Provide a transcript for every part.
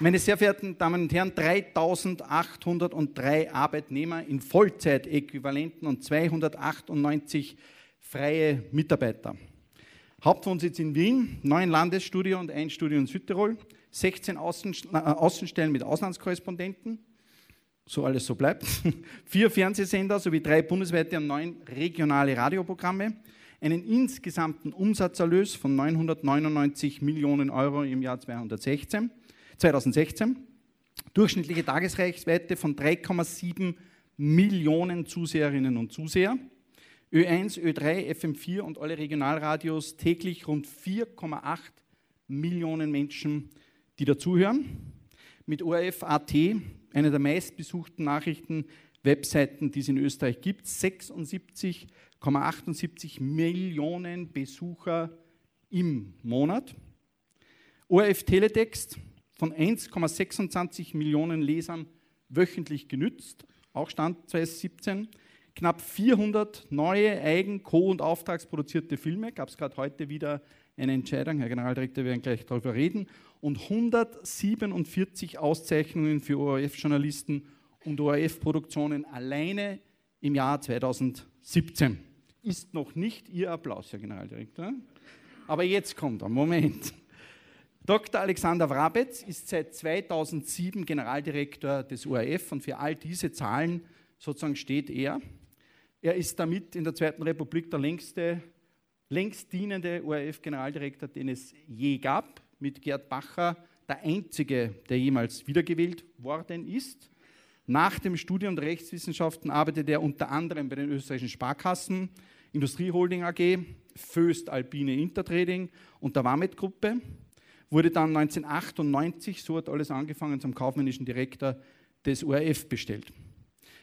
Meine sehr verehrten Damen und Herren, 3803 Arbeitnehmer in Vollzeitäquivalenten und 298 freie Mitarbeiter. Hauptwohnsitz in Wien, neun Landesstudio und ein Studio in Südtirol, 16 Außen, äh, Außenstellen mit Auslandskorrespondenten, so alles so bleibt, vier Fernsehsender sowie drei bundesweite und neun regionale Radioprogramme, einen insgesamten Umsatzerlös von 999 Millionen Euro im Jahr 2016 2016. Durchschnittliche Tagesreichweite von 3,7 Millionen Zuseherinnen und Zuseher. Ö1, Ö3, FM4 und alle Regionalradios täglich rund 4,8 Millionen Menschen, die dazuhören. Mit ORF.at, einer der meistbesuchten Nachrichten-Webseiten, die es in Österreich gibt, 76,78 Millionen Besucher im Monat. ORF Teletext, von 1,26 Millionen Lesern wöchentlich genützt, auch Stand 2017. Knapp 400 neue Eigen-, Co- und Auftragsproduzierte Filme, gab es gerade heute wieder eine Entscheidung, Herr Generaldirektor, wir werden gleich darüber reden, und 147 Auszeichnungen für ORF-Journalisten und ORF-Produktionen alleine im Jahr 2017. Ist noch nicht Ihr Applaus, Herr Generaldirektor. Aber jetzt kommt er, Moment. Dr. Alexander Wrabetz ist seit 2007 Generaldirektor des ORF und für all diese Zahlen sozusagen steht er. Er ist damit in der Zweiten Republik der längste, längst dienende ORF-Generaldirektor, den es je gab, mit Gerd Bacher der einzige, der jemals wiedergewählt worden ist. Nach dem Studium der Rechtswissenschaften arbeitet er unter anderem bei den österreichischen Sparkassen, Industrieholding AG, Föst Alpine Intertrading und der Wamet Gruppe wurde dann 1998, so hat alles angefangen, zum kaufmännischen Direktor des ORF bestellt.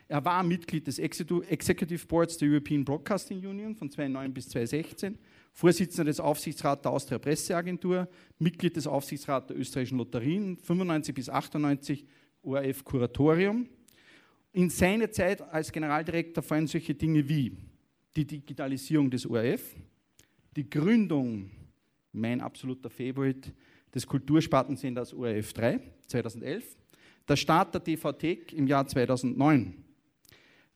Er war Mitglied des Executive Boards der European Broadcasting Union von 2009 bis 2016, Vorsitzender des Aufsichtsrats der Austria Presseagentur, Mitglied des Aufsichtsrats der österreichischen Lotterien, 95 bis 98 ORF Kuratorium. In seiner Zeit als Generaldirektor fallen solche Dinge wie die Digitalisierung des ORF, die Gründung, mein absoluter Favorite, des Kulturspartensenders ORF 3 2011, der Start der TV-Thek im Jahr 2009.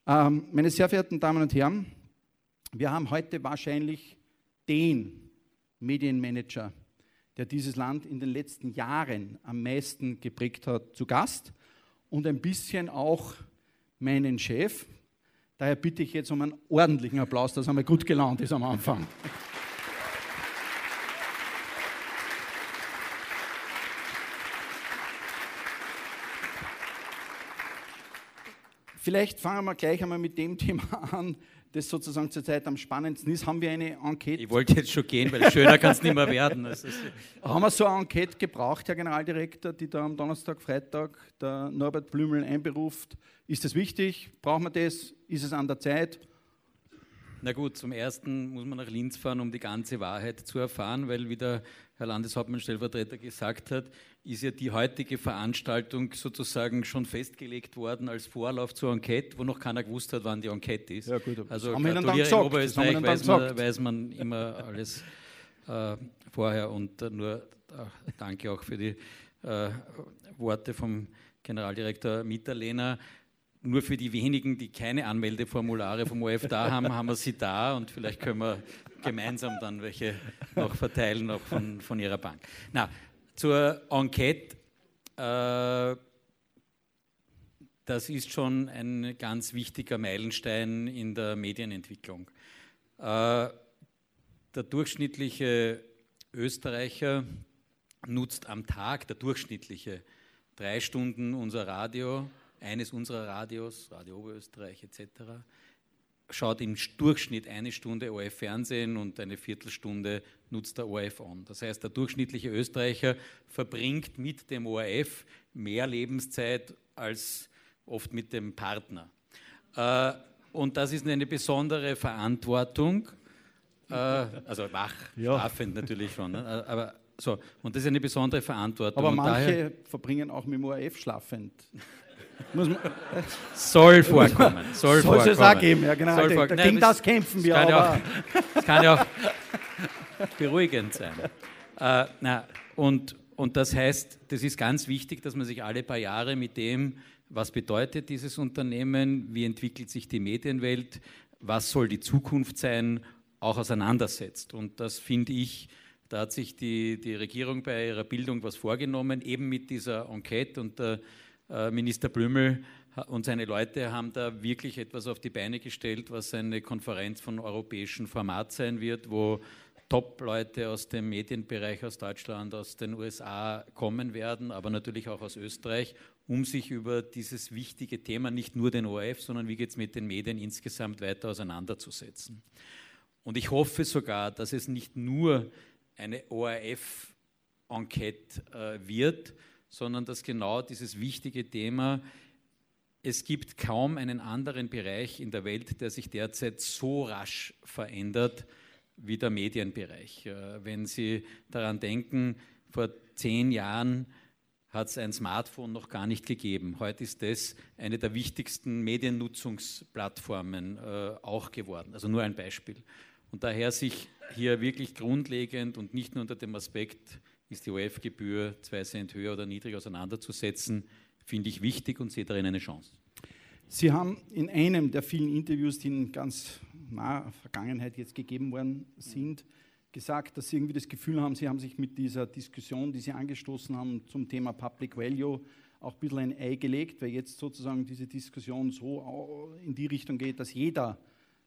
Ähm, meine sehr verehrten Damen und Herren, wir haben heute wahrscheinlich den Medienmanager, der dieses Land in den letzten Jahren am meisten geprägt hat, zu Gast und ein bisschen auch meinen Chef. Daher bitte ich jetzt um einen ordentlichen Applaus, dass er mal gut gelaunt ist am Anfang. Vielleicht fangen wir gleich einmal mit dem Thema an, das sozusagen zurzeit am spannendsten ist. Haben wir eine Enquete? Ich wollte jetzt schon gehen, weil schöner kann es nicht mehr werden. haben wir so eine Enquete gebraucht, Herr Generaldirektor, die da am Donnerstag, Freitag der Norbert Blümel einberuft? Ist das wichtig? Brauchen wir das? Ist es an der Zeit? Na gut, zum Ersten muss man nach Linz fahren, um die ganze Wahrheit zu erfahren, weil, wie der Herr Landeshauptmann-Stellvertreter gesagt hat, ist ja die heutige Veranstaltung sozusagen schon festgelegt worden als Vorlauf zur Enquete, wo noch keiner gewusst hat, wann die Enquete ist. Ja, gut, also haben in Oberösterreich weiß man, weiß man, immer alles äh, vorher. Und äh, nur äh, danke auch für die äh, Worte vom Generaldirektor Mitterlehner. Nur für die wenigen, die keine Anmeldeformulare vom OF da haben, haben wir sie da und vielleicht können wir gemeinsam dann welche noch verteilen, auch von, von Ihrer Bank. Na, zur Enquete. Äh, das ist schon ein ganz wichtiger Meilenstein in der Medienentwicklung. Äh, der durchschnittliche Österreicher nutzt am Tag, der durchschnittliche, drei Stunden unser Radio, eines unserer Radios, Radio Oberösterreich etc., schaut im Durchschnitt eine Stunde ORF-Fernsehen und eine Viertelstunde nutzt der ORF on. Das heißt, der durchschnittliche Österreicher verbringt mit dem ORF mehr Lebenszeit als oft mit dem Partner. Äh, und das ist eine besondere Verantwortung, äh, also wach, ja. schlafend natürlich schon, ne? aber so, und das ist eine besondere Verantwortung. Aber manche verbringen auch mit dem ORF schlafend. soll vorkommen. Soll, soll es auch geben, ja genau. Soll Gegen das kämpfen wir das aber. Auch, das kann ja auch beruhigend sein. Äh, na, und, und das heißt, das ist ganz wichtig, dass man sich alle paar Jahre mit dem, was bedeutet dieses Unternehmen, wie entwickelt sich die Medienwelt, was soll die Zukunft sein, auch auseinandersetzt. Und das finde ich, da hat sich die, die Regierung bei ihrer Bildung was vorgenommen, eben mit dieser Enquete. Und der Minister Blümel und seine Leute haben da wirklich etwas auf die Beine gestellt, was eine Konferenz von europäischem Format sein wird, wo Top-Leute aus dem Medienbereich aus Deutschland, aus den USA kommen werden, aber natürlich auch aus Österreich, um sich über dieses wichtige Thema, nicht nur den ORF, sondern wie geht es mit den Medien insgesamt weiter auseinanderzusetzen. Und ich hoffe sogar, dass es nicht nur eine ORF-Enquete äh, wird, sondern dass genau dieses wichtige Thema, es gibt kaum einen anderen Bereich in der Welt, der sich derzeit so rasch verändert wie der Medienbereich. Äh, wenn Sie daran denken, vor zehn Jahren hat es ein Smartphone noch gar nicht gegeben. Heute ist das eine der wichtigsten Mediennutzungsplattformen äh, auch geworden. Also nur ein Beispiel. Und daher sich hier wirklich grundlegend und nicht nur unter dem Aspekt, ist die OF-Gebühr zwei Cent höher oder niedriger auseinanderzusetzen, finde ich wichtig und sehe darin eine Chance. Sie haben in einem der vielen Interviews, die in ganz naher Vergangenheit jetzt gegeben worden sind, gesagt, dass Sie irgendwie das Gefühl haben, Sie haben sich mit dieser Diskussion, die Sie angestoßen haben zum Thema Public Value, auch ein bisschen ein Ei gelegt, weil jetzt sozusagen diese Diskussion so in die Richtung geht, dass jeder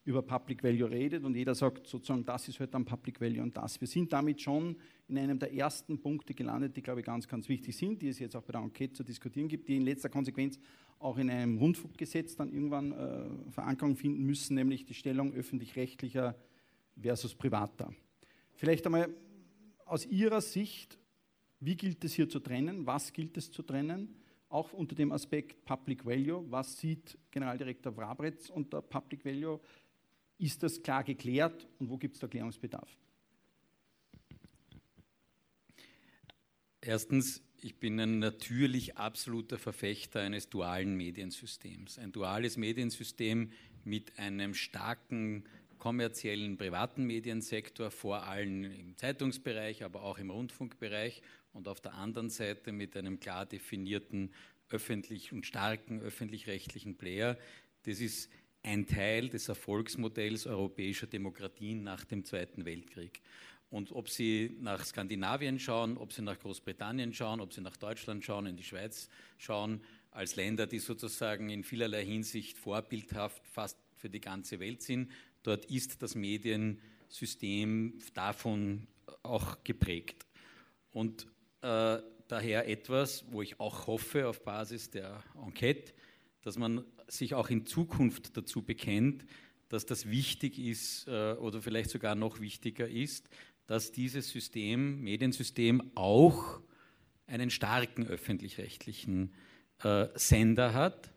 über Public Value redet und jeder sagt sozusagen, das ist heute halt dann Public Value und das. Wir sind damit schon in einem der ersten Punkte gelandet, die, glaube ich, ganz, ganz wichtig sind, die es jetzt auch bei der Enquete zu diskutieren gibt, die in letzter Konsequenz auch in einem Rundfunkgesetz dann irgendwann äh, Verankerung finden müssen, nämlich die Stellung öffentlich-rechtlicher versus privater. Vielleicht einmal aus Ihrer Sicht, wie gilt es hier zu trennen? Was gilt es zu trennen? Auch unter dem Aspekt Public Value. Was sieht Generaldirektor Wrabretz unter Public Value? Ist das klar geklärt und wo gibt es da Klärungsbedarf? Erstens, ich bin ein natürlich absoluter Verfechter eines dualen Mediensystems. Ein duales Mediensystem mit einem starken kommerziellen privaten Mediensektor, vor allem im Zeitungsbereich, aber auch im Rundfunkbereich und auf der anderen Seite mit einem klar definierten öffentlich und starken öffentlich-rechtlichen Player. Das ist ein Teil des Erfolgsmodells europäischer Demokratien nach dem Zweiten Weltkrieg. Und ob Sie nach Skandinavien schauen, ob Sie nach Großbritannien schauen, ob Sie nach Deutschland schauen, in die Schweiz schauen, als Länder, die sozusagen in vielerlei Hinsicht vorbildhaft fast für die ganze Welt sind, dort ist das Mediensystem davon auch geprägt. Und äh, daher etwas, wo ich auch hoffe auf Basis der Enquete, dass man sich auch in Zukunft dazu bekennt, dass das wichtig ist äh, oder vielleicht sogar noch wichtiger ist, dass dieses System, Mediensystem auch einen starken öffentlich-rechtlichen äh, Sender hat,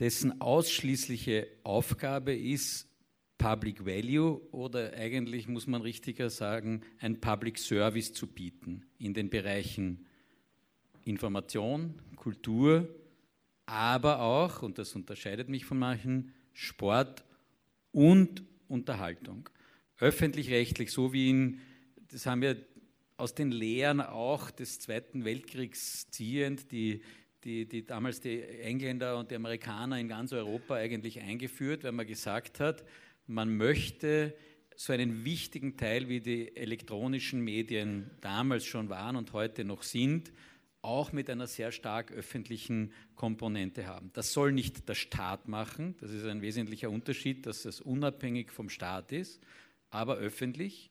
dessen ausschließliche Aufgabe ist, Public Value oder eigentlich muss man richtiger sagen, ein Public Service zu bieten in den Bereichen Information, Kultur, aber auch, und das unterscheidet mich von manchen, Sport und Unterhaltung. Öffentlich-rechtlich, so wie in, das haben wir aus den Lehren auch des Zweiten Weltkriegs ziehend, die, die, die damals die Engländer und die Amerikaner in ganz Europa eigentlich eingeführt, weil man gesagt hat, man möchte so einen wichtigen Teil, wie die elektronischen Medien damals schon waren und heute noch sind, auch mit einer sehr stark öffentlichen Komponente haben. Das soll nicht der Staat machen, das ist ein wesentlicher Unterschied, dass es unabhängig vom Staat ist, aber öffentlich.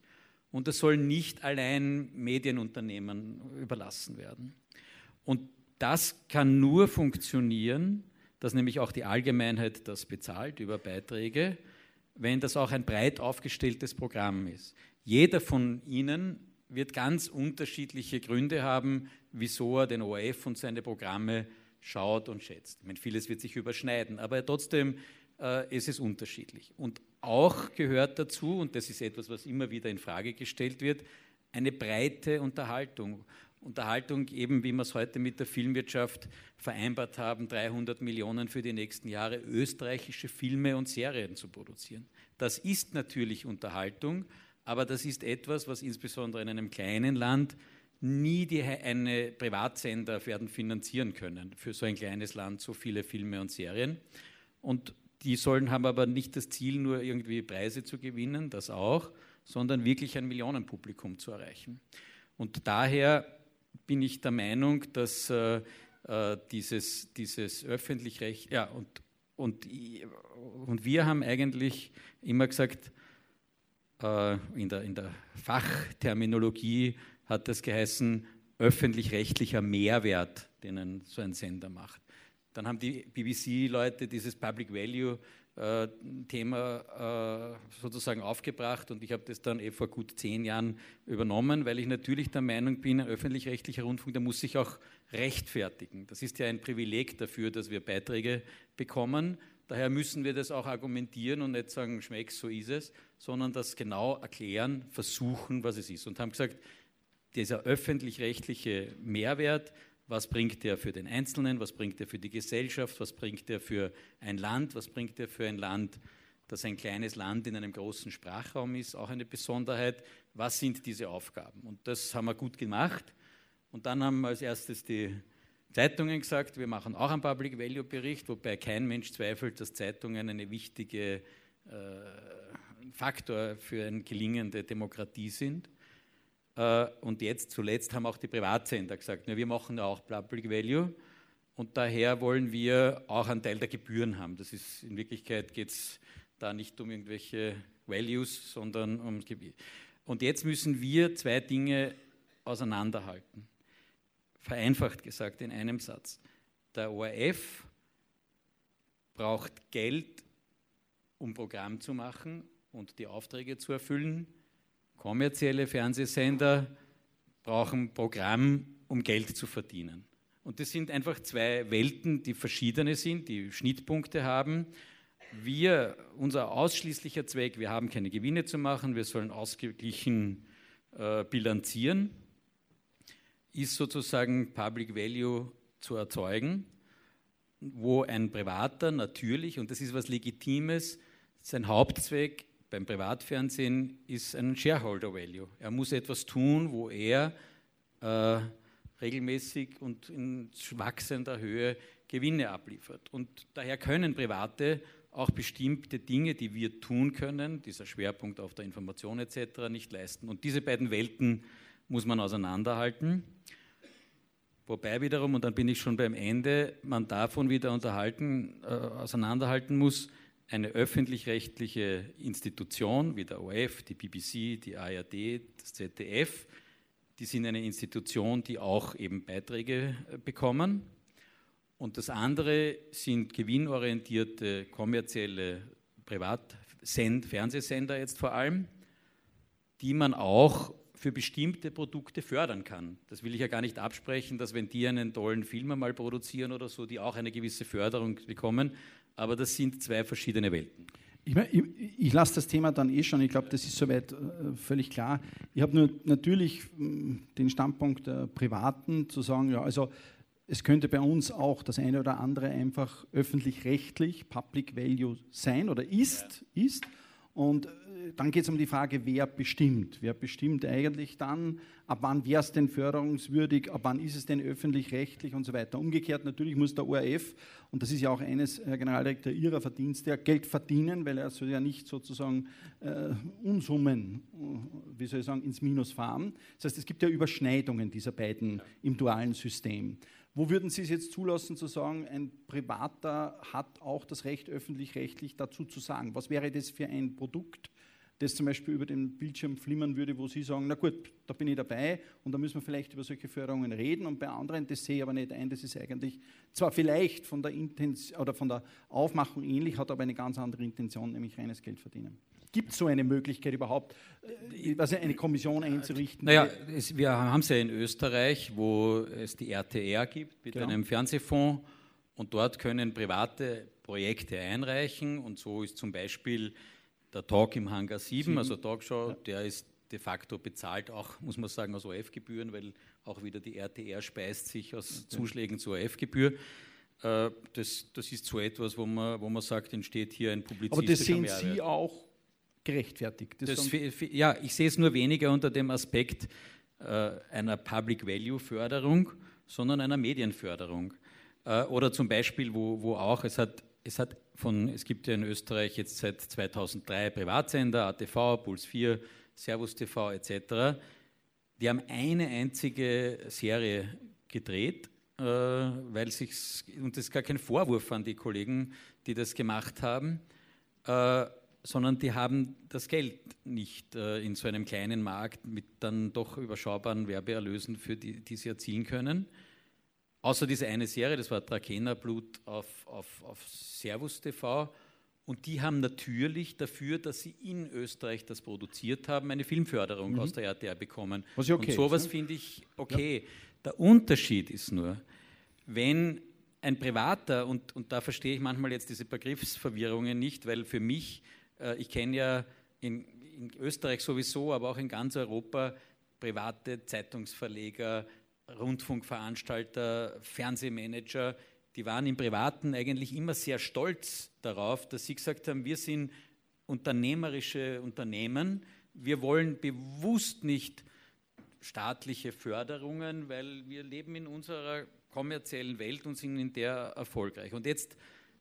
Und das soll nicht allein Medienunternehmen überlassen werden. Und das kann nur funktionieren, dass nämlich auch die Allgemeinheit das bezahlt über Beiträge, wenn das auch ein breit aufgestelltes Programm ist. Jeder von Ihnen wird ganz unterschiedliche Gründe haben, wieso er den ORF und seine Programme schaut und schätzt. Ich meine, vieles wird sich überschneiden, aber trotzdem äh, ist es unterschiedlich. Und auch gehört dazu, und das ist etwas, was immer wieder in Frage gestellt wird, eine breite Unterhaltung. Unterhaltung eben, wie wir es heute mit der Filmwirtschaft vereinbart haben, 300 Millionen für die nächsten Jahre österreichische Filme und Serien zu produzieren. Das ist natürlich Unterhaltung, Aber das ist etwas, was insbesondere in einem kleinen Land nie die, eine Privatsender werden finanzieren können. Für so ein kleines Land so viele Filme und Serien. Und die sollen haben aber nicht das Ziel, nur irgendwie Preise zu gewinnen, das auch, sondern wirklich ein Millionenpublikum zu erreichen. Und daher bin ich der Meinung, dass äh, äh dieses, dieses öffentlich-recht, ja, und, und, und wir haben eigentlich immer gesagt, in, der, in der Fachterminologie hat das geheißen, öffentlich-rechtlicher Mehrwert, den ein, so ein Sender macht. Dann haben die BBC-Leute dieses Public Value äh, Thema äh, sozusagen aufgebracht und ich habe das dann eh vor gut zehn Jahren übernommen, weil ich natürlich der Meinung bin, ein öffentlich-rechtlicher Rundfunk, der muss sich auch rechtfertigen. Das ist ja ein Privileg dafür, dass wir Beiträge bekommen. Daher müssen wir das auch argumentieren und nicht sagen, schmeckt, so ist es, sondern das genau erklären, versuchen, was es ist. Und haben gesagt, dieser öffentlich-rechtliche Mehrwert was bringt er für den Einzelnen? Was bringt er für die Gesellschaft? Was bringt er für ein Land? Was bringt er für ein Land, das ein kleines Land in einem großen Sprachraum ist? Auch eine Besonderheit. Was sind diese Aufgaben? Und das haben wir gut gemacht. Und dann haben als erstes die Zeitungen gesagt, wir machen auch einen Public Value Bericht, wobei kein Mensch zweifelt, dass Zeitungen eine wichtige äh, Faktor für eine gelingende Demokratie sind. Äh, und jetzt zuletzt haben auch die Privatsender gesagt, ja, wir machen ja auch Public Value und daher wollen wir auch einen Teil der Gebühren haben. Das ist in Wirklichkeit geht es da nicht um irgendwelche Values, sondern um Gebühren. Und jetzt müssen wir zwei Dinge auseinanderhalten. Vereinfacht gesagt in einem Satz. Der ORF braucht Geld, um Programm zu machen und die Aufträge zu erfüllen. Kommerzielle Fernsehsender brauchen Programm, um Geld zu verdienen. Und das sind einfach zwei Welten, die verschiedene sind, die Schnittpunkte haben. Wir, unser ausschließlicher Zweck, wir haben keine Gewinne zu machen, wir sollen ausgeglichen äh, bilanzieren, ist sozusagen Public Value zu erzeugen, wo ein Privater natürlich, und das ist was Legitimes, sein Hauptzweck beim Privatfernsehen ist ein Shareholder Value. Er muss etwas tun, wo er äh, regelmäßig und in wachsender Höhe Gewinne abliefert. Und daher können Private auch bestimmte Dinge, die wir tun können, dieser Schwerpunkt auf der Information etc., nicht leisten. Und diese beiden Welten muss man auseinanderhalten. Wobei wiederum, und dann bin ich schon beim Ende, man davon wieder unterhalten, äh, auseinanderhalten muss, eine öffentlich-rechtliche Institution wie der ORF, die BBC, die ARD, das ZDF, die sind eine Institution, die auch eben Beiträge äh, bekommen. Und das andere sind gewinnorientierte kommerzielle Privat-Fernsehsender jetzt vor allem, die man auch für bestimmte Produkte fördern kann. Das will ich ja gar nicht absprechen, dass wenn die einen tollen Film einmal produzieren oder so, die auch eine gewisse Förderung bekommen aber das sind zwei verschiedene Welten. Ich, ich, ich lasse das Thema dann eh schon, ich glaube, das ist soweit äh, völlig klar. Ich habe nur natürlich mm, den Standpunkt der Privaten zu sagen, ja, also es könnte bei uns auch das eine oder andere einfach öffentlich-rechtlich, Public Value sein oder ist, ja. ist. Und dann geht es um die Frage, wer bestimmt. Wer bestimmt eigentlich dann, ab wann wäre es denn förderungswürdig, ab wann ist es denn öffentlich-rechtlich und so weiter. Umgekehrt natürlich muss der ORF, und das ist ja auch eines, Herr Generaldirektor, Ihrer Verdienste, Geld verdienen, weil er soll ja nicht sozusagen äh, Unsummen, äh, wie soll ich sagen, ins Minus fahren. Das heißt, es gibt ja Überschneidungen dieser beiden im dualen System. Wo würden Sie es jetzt zulassen zu sagen, ein Privater hat auch das Recht, öffentlich-rechtlich dazu zu sagen? Was wäre das für ein Produkt, das zum Beispiel über den Bildschirm flimmern würde, wo Sie sagen, na gut, da bin ich dabei und da müssen wir vielleicht über solche Förderungen reden und bei anderen, das sehe ich aber nicht ein, das ist eigentlich zwar vielleicht von der, Intens oder von der Aufmachung ähnlich, hat aber eine ganz andere Intention, nämlich reines Geld verdienen. Gibt es so eine Möglichkeit überhaupt, also eine Kommission einzurichten? Naja, es, wir haben es ja in Österreich, wo es die RTR gibt mit genau. einem Fernsehfonds und dort können private Projekte einreichen und so ist zum Beispiel der Talk im Hangar 7, 7. also Talkshow, ja. der ist de facto bezahlt, auch muss man sagen, aus OF-Gebühren, weil auch wieder die RTR speist sich aus okay. Zuschlägen zur OF-Gebühr. Äh, das, das ist so etwas, wo man, wo man sagt, entsteht hier ein publizistischer Aber das sehen Mehrwert. Sie auch gerechtfertigt. Das ja, ich sehe es nur weniger unter dem Aspekt äh, einer Public Value Förderung, sondern einer Medienförderung. Äh, oder zum Beispiel, wo, wo auch, es hat, es hat von, es gibt ja in Österreich jetzt seit 2003 Privatsender, ATV, Puls 4, Servus TV etc. Die haben eine einzige Serie gedreht, äh, weil sich, und das ist gar kein Vorwurf an die Kollegen, die das gemacht haben, äh, sondern die haben das Geld nicht äh, in so einem kleinen Markt mit dann doch überschaubaren Werbeerlösen, für die, die sie erzielen können. Außer diese eine Serie, das war Trakehner Blut auf, auf, auf Servus TV. Und die haben natürlich dafür, dass sie in Österreich das produziert haben, eine Filmförderung mhm. aus der RTR bekommen. Was okay und sowas ne? finde ich okay. Ja. Der Unterschied ist nur, wenn ein Privater, und, und da verstehe ich manchmal jetzt diese Begriffsverwirrungen nicht, weil für mich äh, ich kenne ja in, in, Österreich sowieso, aber auch in ganz Europa private Zeitungsverleger, Rundfunkveranstalter, Fernsehmanager, die waren im Privaten eigentlich immer sehr stolz darauf, dass sie gesagt haben, wir sind unternehmerische Unternehmen, wir wollen bewusst nicht staatliche Förderungen, weil wir leben in unserer kommerziellen Welt und sind in der erfolgreich. Und jetzt,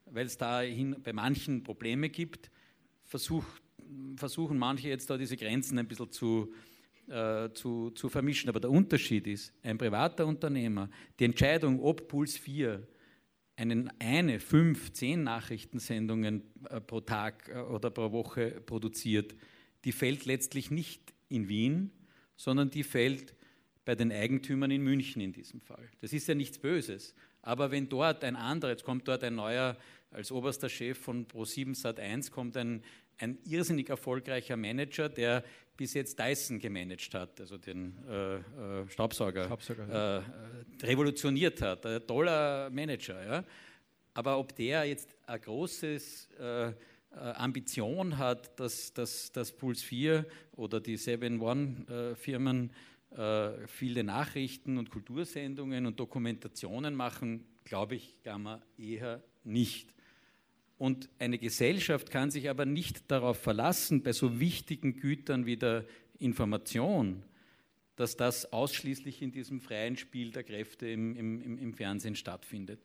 weil es dahin bei manchen Probleme gibt, versucht, versuchen manche jetzt da diese Grenzen ein bisschen zu, äh, zu, zu vermischen. Aber der Unterschied ist, ein privater Unternehmer, die Entscheidung, ob Puls 4 einen, eine, fünf, zehn Nachrichtensendungen äh, pro Tag äh, oder pro Woche produziert, die fällt letztlich nicht in Wien, sondern die fällt bei den Eigentümern in München in diesem Fall. Das ist ja nichts Böses. Aber wenn dort ein anderer, jetzt kommt dort ein neuer als oberster Chef von Pro7 Sat1 kommt ein, ein irrsinnig erfolgreicher Manager, der bis jetzt Dyson gemanagt hat, also den äh, äh, Staubsauger, Staubsauger äh, revolutioniert hat. Ein toller Manager. Ja? Aber ob der jetzt eine große äh, äh, Ambition hat, dass, dass, dass Puls 4 oder die 7-One-Firmen äh, viele Nachrichten und Kultursendungen und Dokumentationen machen, glaube ich, kann man eher nicht. Und eine Gesellschaft kann sich aber nicht darauf verlassen, bei so wichtigen Gütern wie der Information, dass das ausschließlich in diesem freien Spiel der Kräfte im, im, im Fernsehen stattfindet.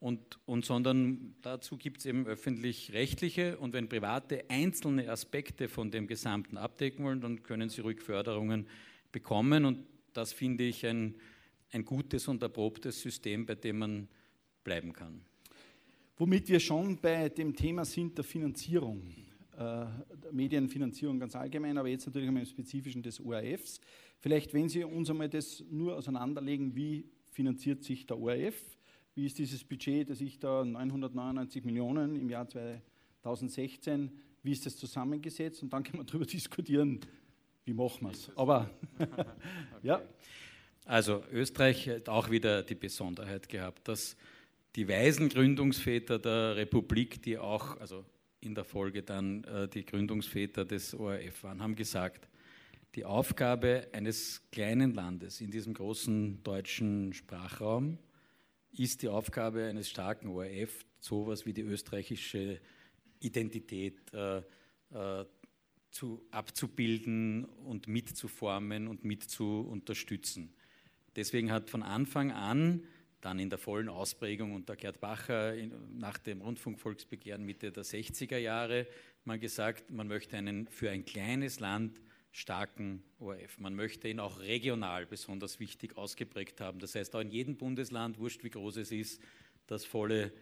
Und, und sondern dazu gibt es eben öffentlich-rechtliche und wenn Private einzelne Aspekte von dem Gesamten abdecken wollen, dann können sie ruhig Förderungen bekommen und das finde ich ein, ein gutes und erprobtes System, bei dem man bleiben kann. Womit wir schon bei dem Thema sind der Finanzierung, äh, Medienfinanzierung ganz allgemein, aber jetzt natürlich einmal im Spezifischen des ORFs. Vielleicht, wenn Sie uns einmal das nur auseinanderlegen, wie finanziert sich der ORF, wie ist dieses Budget, das ich da 999 Millionen im Jahr 2016, wie ist das zusammengesetzt und dann können wir darüber diskutieren, wie machen wir es. Aber ja. Also Österreich hat auch wieder die Besonderheit gehabt, dass die weisen Gründungsväter der Republik, die auch, also in der Folge dann äh, die Gründungsväter des ORF waren, haben gesagt, die Aufgabe eines kleinen Landes in diesem großen deutschen Sprachraum ist die Aufgabe eines starken ORF, sowas wie die österreichische Identität äh, äh, zu, abzubilden und mitzuformen und mit zu unterstützen. Deswegen hat von Anfang an dann in der vollen Ausprägung unter Gerd Bacher nach dem Rundfunkvolksbegehren Mitte der 60er Jahre man gesagt, man möchte einen für ein kleines Land starken ORF. Man möchte ihn auch regional besonders wichtig ausgeprägt haben. Das heißt, auch in jedem Bundesland, wurscht wie groß es ist, das volle,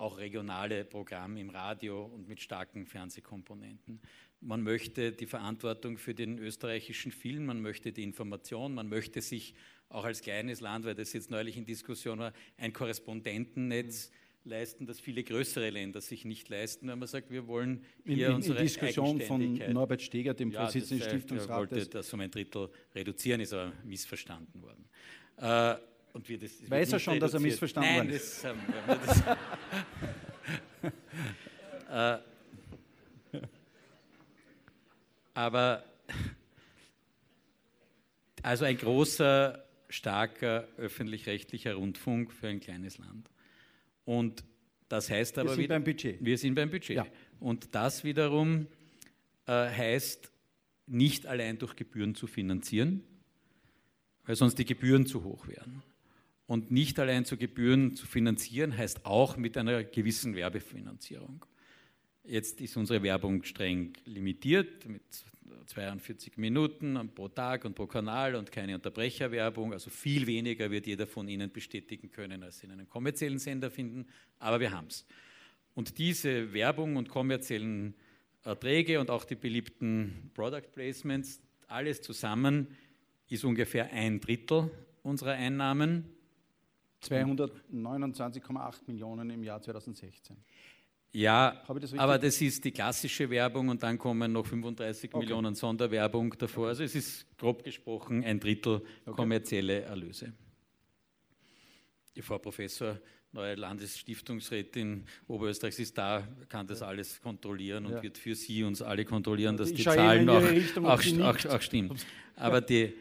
auch regionale Programm im Radio und mit starken Fernsehkomponenten. Man möchte die Verantwortung für den österreichischen Film, man möchte die Information, man möchte sich auch als kleines Land, weil das jetzt neulich in Diskussion war, ein Korrespondentennetz leisten, das viele größere Länder sich nicht leisten, wenn man sagt, wir wollen hier in, in, unsere in Diskussion von Norbert Steger, dem ja, Vorsitzenden des Stiftungsrates. Er wollte das um ein Drittel reduzieren, ist aber missverstanden worden. Äh, und wir das, Weiß er schon, reduziert. dass er missverstanden Nein, ist? Das, äh, aber also ein großer starker öffentlich-rechtlicher Rundfunk für ein kleines Land. Und das heißt aber wir sind wieder, beim Budget. Wir sind beim Budget. Ja. Und das wiederum äh, heißt, nicht allein durch Gebühren zu finanzieren, weil sonst die Gebühren zu hoch wären. Und nicht allein zu Gebühren zu finanzieren heißt auch mit einer gewissen Werbefinanzierung. Jetzt ist unsere Werbung streng limitiert mit 42 Minuten pro Tag und pro Kanal und keine Unterbrecherwerbung. Also viel weniger wird jeder von Ihnen bestätigen können, als Sie in einem kommerziellen Sender finden. Aber wir haben es. Und diese Werbung und kommerziellen Erträge und auch die beliebten Product Placements, alles zusammen ist ungefähr ein Drittel unserer Einnahmen. 229,8 Millionen im Jahr 2016. Ja, das aber das ist die klassische Werbung und dann kommen noch 35 okay. Millionen Sonderwerbung davor. Also es ist grob gesprochen ein Drittel kommerzielle Erlöse. Die Frau Professor, neue Landesstiftungsrätin Oberösterreichs ist da, kann das alles kontrollieren und ja. wird für Sie uns alle kontrollieren, dass ich die Zahlen auch, auch, auch, auch, stimmen. Aber die,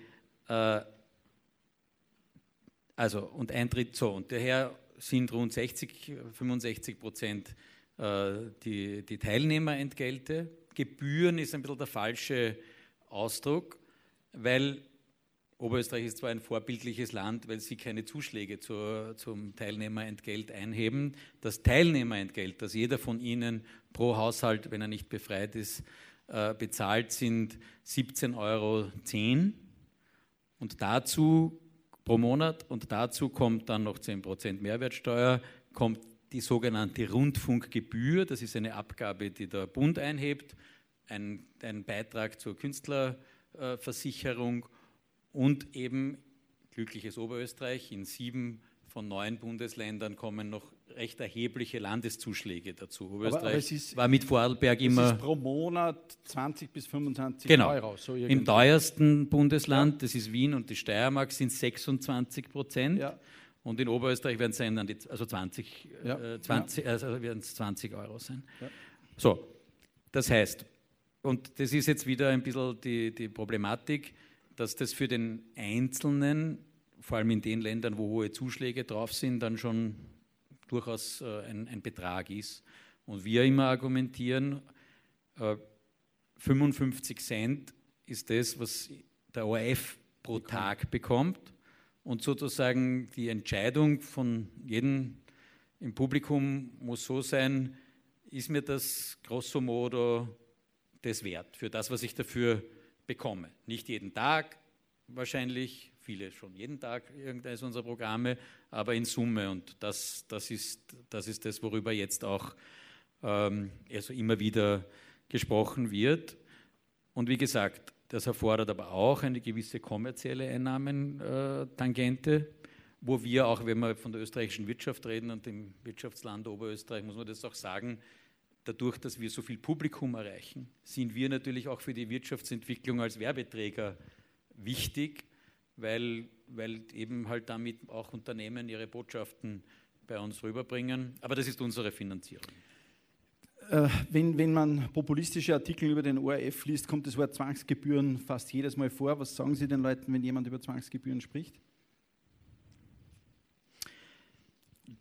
äh, also und ein Drittel, so, und daher sind rund 60, 65 Prozent äh, die, die Teilnehmerentgelte. Gebühren ist ein bisschen der falsche Ausdruck, weil Oberösterreich ist zwar ein vorbildliches Land, weil sie keine Zuschläge zur, zum Teilnehmerentgelt einheben. Das Teilnehmerentgelt, das jeder von Ihnen pro Haushalt, wenn er nicht befreit ist, äh, bezahlt, sind 17,10 Euro. Und dazu pro Monat und dazu kommt dann noch 10% Mehrwertsteuer, kommt die sogenannte Rundfunkgebühr. Das ist eine Abgabe, die der Bund einhebt, ein, ein Beitrag zur Künstlerversicherung und eben glückliches Oberösterreich. In sieben von neun Bundesländern kommen noch recht erhebliche Landeszuschläge dazu. Oberösterreich ist, war mit Vorarlberg immer. pro Monat 20 bis 25 genau. Euro. So Im teuersten Bundesland, ja. das ist Wien und die Steiermark, sind 26 Prozent. Ja. Und in Oberösterreich werden es sein, also 20, ja. äh, 20, ja. also werden es 20 Euro sein. So, das heißt, und das ist jetzt wieder ein bisschen die, die Problematik, dass das für den Einzelnen, vor allem in den Ländern, wo hohe Zuschläge drauf sind, dann schon durchaus äh, ein, ein, Betrag ist. Und wir immer argumentieren, äh, 55 Cent ist das, was der ORF pro Tag bekommt und sozusagen die Entscheidung von jedem im Publikum muss so sein, ist mir das grosso modo das wert für das, was ich dafür bekomme. Nicht jeden Tag wahrscheinlich, viele schon jeden Tag irgendeines unserer Programme, aber in Summe. Und das, das, ist, das ist das, worüber jetzt auch ähm, also immer wieder gesprochen wird. Und wie gesagt, das erfordert aber auch eine gewisse kommerzielle Einnahmentangente, wo wir auch, wenn wir von der österreichischen Wirtschaft reden und dem Wirtschaftsland Oberösterreich, muss man das auch sagen, dadurch, dass wir so viel Publikum erreichen, sind wir natürlich auch für die Wirtschaftsentwicklung als Werbeträger wichtig, weil, weil eben halt damit auch Unternehmen ihre Botschaften bei uns rüberbringen. Aber das ist unsere Finanzierung. Äh, wenn, wenn man populistische Artikel über den ORF liest, kommt das Wort Zwangsgebühren fast jedes Mal vor. Was sagen Sie den Leuten, wenn jemand über Zwangsgebühren spricht?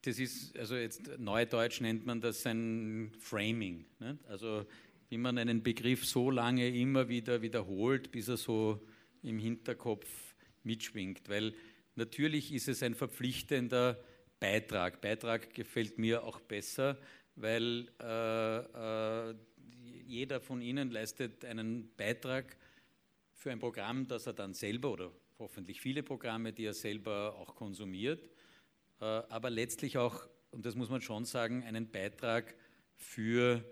Das ist, also jetzt neudeutsch nennt man das ein Framing. Ne? Also wie man einen Begriff so lange immer wieder wiederholt, bis er so im Hinterkopf mitschwingt. Weil natürlich ist es ein verpflichtender Beitrag. Beitrag gefällt mir auch besser, weil äh, äh, jeder von Ihnen leistet einen Beitrag für ein Programm, das er dann selber oder hoffentlich viele Programme, die er selber auch konsumiert, äh, aber letztlich auch, und das muss man schon sagen, einen Beitrag für,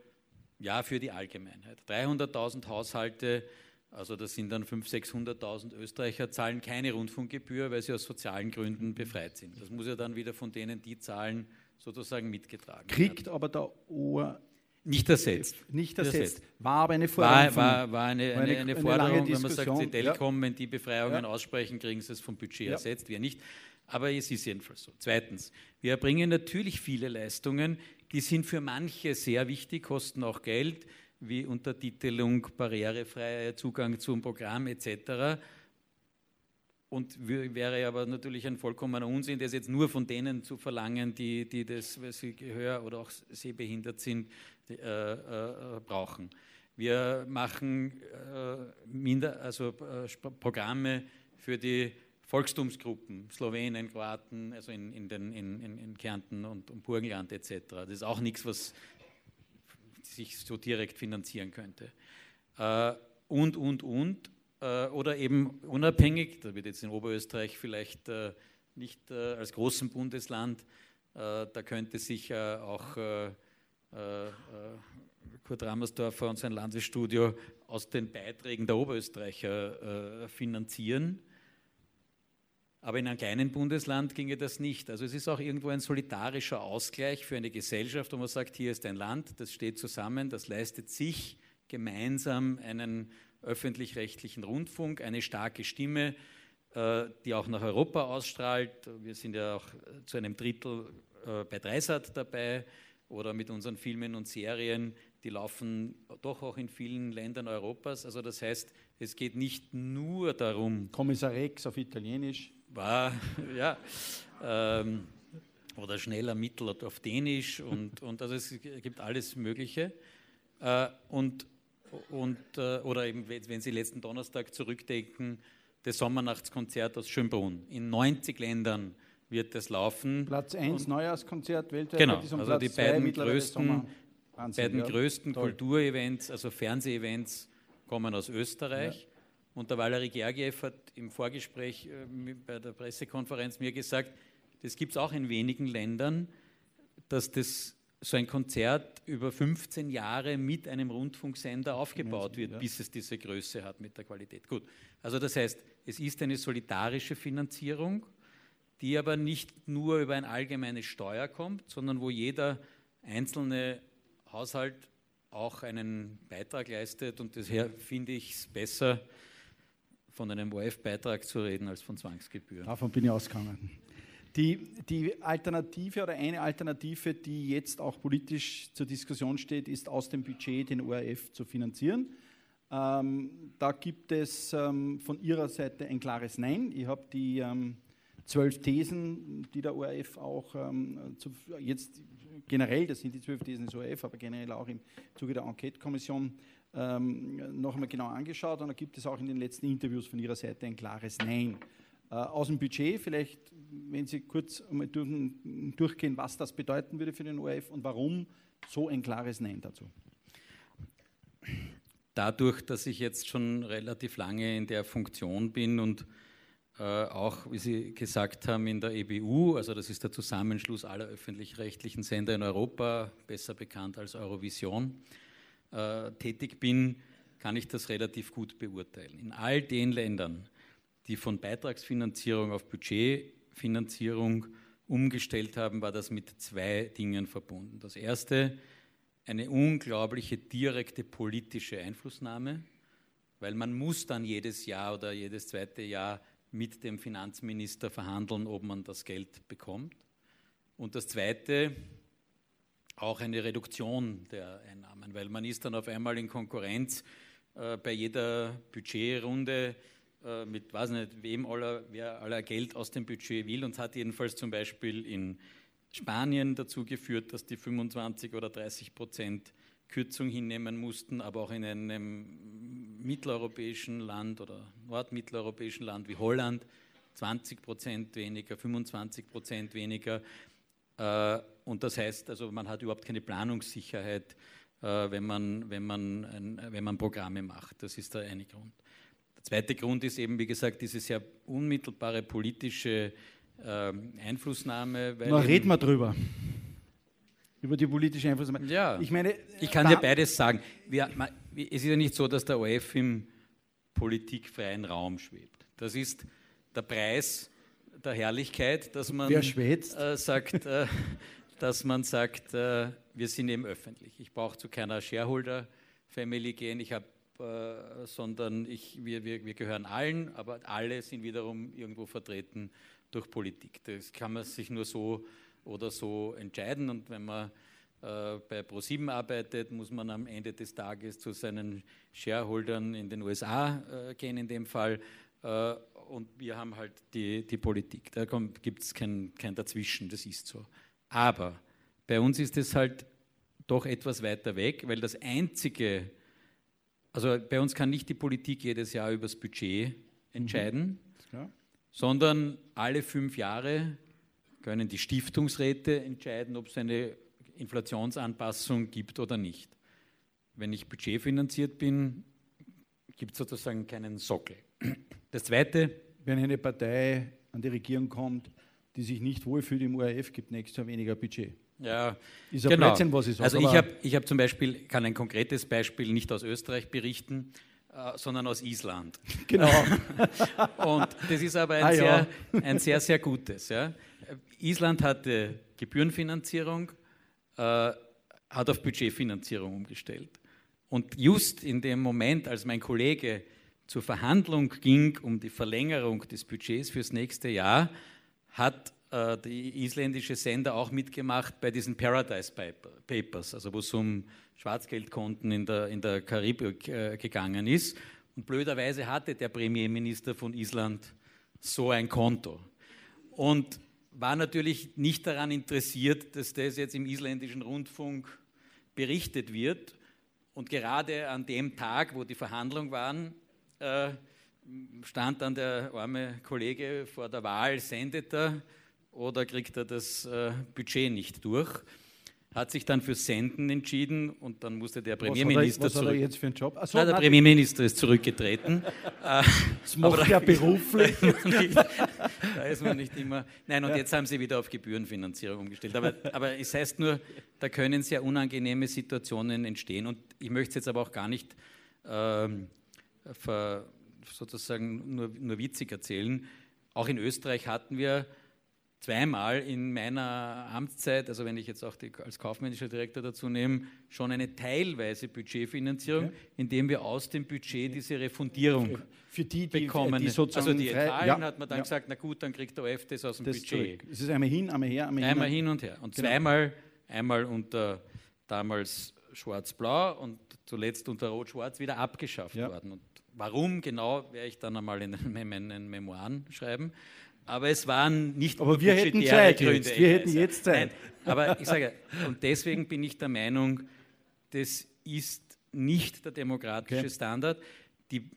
ja, für die Allgemeinheit. 300.000 Haushalte, also das sind dann 500.000, 600.000 Österreicher, zahlen keine Rundfunkgebühr, weil sie aus sozialen Gründen befreit sind. Das muss ja dann wieder von denen die zahlen, sozusagen mitgetragen Kriegt aber der Ohr nicht ersetzt. Nicht ersetzt. War aber eine Forderung. War, war, war eine, eine, eine, Forderung, wenn man sagt, die Telekom, ja. wenn die Befreiungen ja. aussprechen, kriegen sie es vom Budget ja. ersetzt, wir nicht. Aber es ist jedenfalls so. Zweitens, wir erbringen natürlich viele Leistungen, die sind für manche sehr wichtig, kosten auch Geld, wie Untertitelung, barrierefreier Zugang zum Programm etc. Und wäre aber natürlich ein vollkommener Unsinn, das jetzt nur von denen zu verlangen, die, die das, weil sie Gehör oder auch sehbehindert sind, die, äh, äh, brauchen. Wir machen äh, minder, also äh, Programme für die Volkstumsgruppen, Slowenen, Kroaten, also in, in, den, in, in Kärnten und, und Burgenland etc. Das ist auch nichts, was sich so direkt finanzieren könnte. Äh, und, und, und. Äh, oder eben unabhängig, da wird jetzt in Oberösterreich vielleicht äh, nicht als großen Bundesland, da könnte sich auch Kurt Rammersdorfer und sein Landesstudio aus den Beiträgen der Oberösterreicher finanzieren. Aber in einem kleinen Bundesland ginge das nicht. Also es ist auch irgendwo ein solidarischer Ausgleich für eine Gesellschaft, wo man sagt, hier ist ein Land, das steht zusammen, das leistet sich gemeinsam einen öffentlich-rechtlichen Rundfunk, eine starke Stimme, äh, die auch nach Europa ausstrahlt. Wir sind ja auch zu einem Drittel äh, bei Dreisat dabei oder mit unseren Filmen und Serien, die laufen doch auch in vielen Ländern Europas. Also das heißt, es geht nicht nur darum. Kommissar Rex auf Italienisch. War, ja. Ähm, oder schneller Mittel auf Dänisch und, und also es gibt alles Mögliche. Äh, und und, äh, oder eben, wenn Sie letzten Donnerstag zurückdenken, das Sommernachtskonzert aus Schönbrunn. In 90 Ländern wird das laufen. Platz 1 Neujahrskonzert weltweit. Genau, also Platz die beiden größten, beiden ja. größten Kulturevents, also Fernsehevents, kommen aus Österreich. Ja. Und der Valery Gergiev hat im Vorgespräch äh, bei der Pressekonferenz mir gesagt, das gibt es auch in wenigen Ländern, dass das so ein Konzert über 15 Jahre mit einem Rundfunksender aufgebaut wird, bis es diese Größe hat mit der Qualität. Gut, also das heißt, es ist eine solidarische Finanzierung, die aber nicht nur über eine allgemeine Steuer kommt, sondern wo jeder einzelne Haushalt auch einen Beitrag leistet. Und daher finde ich es besser, von einem OF-Beitrag zu reden als von Zwangsgebühren. Davon bin ich ausgegangen. Die, die Alternative oder eine Alternative, die jetzt auch politisch zur Diskussion steht, ist aus dem Budget den ORF zu finanzieren. Ähm, da gibt es ähm, von Ihrer Seite ein klares Nein. Ich habe die ähm, zwölf Thesen, die der ORF auch ähm, zu, jetzt generell, das sind die zwölf Thesen des ORF, aber generell auch im Zuge der Enquete-Kommission ähm, noch einmal genau angeschaut. Und da gibt es auch in den letzten Interviews von Ihrer Seite ein klares Nein. Äh, aus dem Budget, vielleicht, wenn Sie kurz einmal durchgehen, was das bedeuten würde für den ORF und warum so ein klares Nein dazu. Dadurch, dass ich jetzt schon relativ lange in der Funktion bin und äh, auch, wie Sie gesagt haben, in der EBU, also das ist der Zusammenschluss aller öffentlich-rechtlichen Sender in Europa, besser bekannt als Eurovision, äh, tätig bin, kann ich das relativ gut beurteilen. In all den Ländern, die von Beitragsfinanzierung auf Budgetfinanzierung umgestellt haben, war das mit zwei Dingen verbunden. Das erste, eine unglaubliche direkte politische Einflussnahme, weil man muss dann jedes Jahr oder jedes zweite Jahr mit dem Finanzminister verhandeln, ob man das Geld bekommt. Und das zweite, auch eine Reduktion der Einnahmen, weil man ist dann auf einmal in Konkurrenz äh, bei jeder Budgetrunde äh, mit, weiß nicht, wem aller, wer aller Geld aus dem Budget will und hat jedenfalls zum Beispiel in Spanien dazu geführt, dass die 25 oder 30 Prozent Kürzung hinnehmen mussten, aber auch in einem mitteleuropäischen Land oder nordmitteleuropäischen Land wie Holland 20 Prozent weniger, 25 Prozent weniger. Äh, und das heißt, also man hat überhaupt keine Planungssicherheit, äh, wenn man, wenn man, wenn man Programme macht. Das ist der eine Grund. Zweiter Grund ist eben, wie gesagt, diese sehr unmittelbare politische äh, Einflussnahme. Na, reden wir drüber. Über die politische Einflussnahme. Ja, ich, meine, ich kann dir beides sagen. Wir, man, es ist ja nicht so, dass der OF im politikfreien Raum schwebt. Das ist der Preis der Herrlichkeit, dass man äh, sagt, äh, dass man sagt, äh, wir sind eben öffentlich. Ich brauche zu keiner Shareholder-Family gehen. Ich habe äh, sondern ich, wir, wir, wir gehören allen, aber alle sind wiederum irgendwo vertreten durch Politik. Das kann man sich nur so oder so entscheiden und wenn man äh, bei ProSieben arbeitet, muss man am Ende des Tages zu seinen Shareholdern in den USA gehen in dem Fall und wir haben halt die, die Politik. Da gibt es kein, kein Dazwischen, das ist so. Aber bei uns ist es halt doch etwas weiter weg, weil das einzige also bei uns kann nicht die Politik jedes Jahr über das Budget entscheiden, mhm. sondern alle fünf Jahre können die Stiftungsräte entscheiden, ob es eine Inflationsanpassung gibt oder nicht. Wenn ich budgetfinanziert bin, gibt es sozusagen keinen Sockel. Das Zweite. Wenn eine Partei an die Regierung kommt, die sich nicht wohlfühlt im ORF, gibt nächstes Jahr weniger Budget. Ja, ist ein genau. Blödsinn, was ich sage. Also ich habe ich hab zum Beispiel, kann ein konkretes Beispiel nicht aus Österreich berichten, äh, sondern aus Island. Genau. Und das ist aber ein, ah, sehr, ja. ein sehr, sehr gutes. Ja. Island hatte Gebührenfinanzierung, äh, hat auf Budgetfinanzierung umgestellt. Und just in dem Moment, als mein Kollege zur Verhandlung ging um die Verlängerung des Budgets fürs nächste Jahr, hat äh, die isländische Sender auch mitgemacht bei diesen Paradise Papers, also wo es um Schwarzgeldkonten in der, in der Karibik äh, gegangen ist. Und blöderweise hatte der Premierminister von Island so ein Konto. Und war natürlich nicht daran interessiert, dass das jetzt im isländischen Rundfunk berichtet wird. Und gerade an dem Tag, wo die Verhandlungen waren, äh, stand dann der arme Kollege vor der Wahl, sendet er oder kriegt er das äh, Budget nicht durch hat sich dann für Senden entschieden und dann musste der Premierminister was hat er, was Hat er jetzt für einen Job? Achso, Nein, der Premierminister ist zurückgetreten. das macht er beruflich. da ist man nicht immer. Nein, und ja. jetzt haben sie wieder auf Gebührenfinanzierung umgestellt. Aber, aber es heißt nur, da können sehr unangenehme Situationen entstehen. Und ich möchte es jetzt aber auch gar nicht ähm, ver, sozusagen nur, nur witzig erzählen. Auch in Österreich hatten wir zweimal in meiner Amtszeit, also wenn ich jetzt auch die, als kaufmännischer Direktor dazu nehme, schon eine teilweise Budgetfinanzierung, ja. indem wir aus dem Budget diese Refundierung für die, die bekommen. Die also die Italien ja. hat man dann ja. gesagt, na gut, dann kriegt der OF das aus dem das Budget. Es ist einmal hin, einmal her, einmal, einmal hin und her. Und genau. zweimal, einmal unter damals Schwarz-Blau und zuletzt unter Rot-Schwarz wieder abgeschafft worden. Und warum genau, werde ich dann einmal in meinen Memoiren schreiben. Aber es waren nicht Aber wir hätten Zeit Gründe. Jetzt. Wir hätten jetzt Zeit. Nein, aber ich sage, und deswegen bin ich der Meinung, das ist nicht der demokratische okay. Standard. Die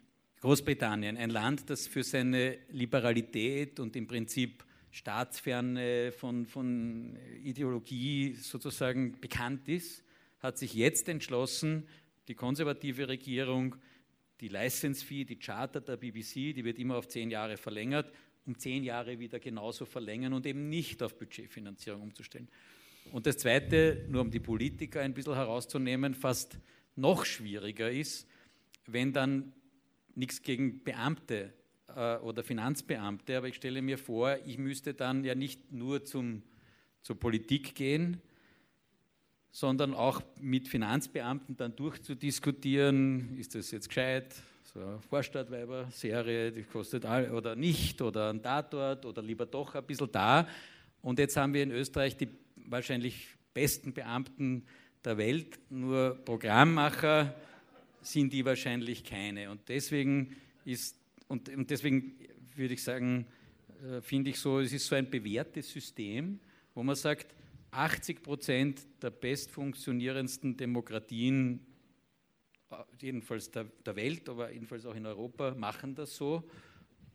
Großbritannien, ein Land, das für seine Liberalität und im Prinzip Staatsferne von, von Ideologie sozusagen bekannt ist, hat sich jetzt entschlossen, die konservative Regierung, die License Fee, die Charter der BBC, die wird immer auf zehn Jahre verlängert, um zehn Jahre wieder genauso verlängern und eben nicht auf Budgetfinanzierung umzustellen. Und das Zweite, nur um die Politiker ein bisschen herauszunehmen, fast noch schwieriger ist, wenn dann nichts gegen Beamte äh, oder Finanzbeamte, aber ich stelle mir vor, ich müsste dann ja nicht nur zum, zur Politik gehen, sondern auch mit Finanzbeamten dann durchzudiskutieren, ist das jetzt gescheit, so Vorstadtweiber-Serie, die kostet all, oder nicht, oder ein Tatort, oder lieber doch ein bisschen da. Und jetzt haben wir in Österreich die wahrscheinlich besten Beamten der Welt, nur Programmmacher sind die wahrscheinlich keine. Und deswegen ist, und, und deswegen würde ich sagen, äh, finde ich so, es ist so ein bewährtes System, wo man sagt, 80 Prozent der bestfunktionierendsten Demokratien jedenfalls der, der Welt, aber jedenfalls auch in Europa, machen das so.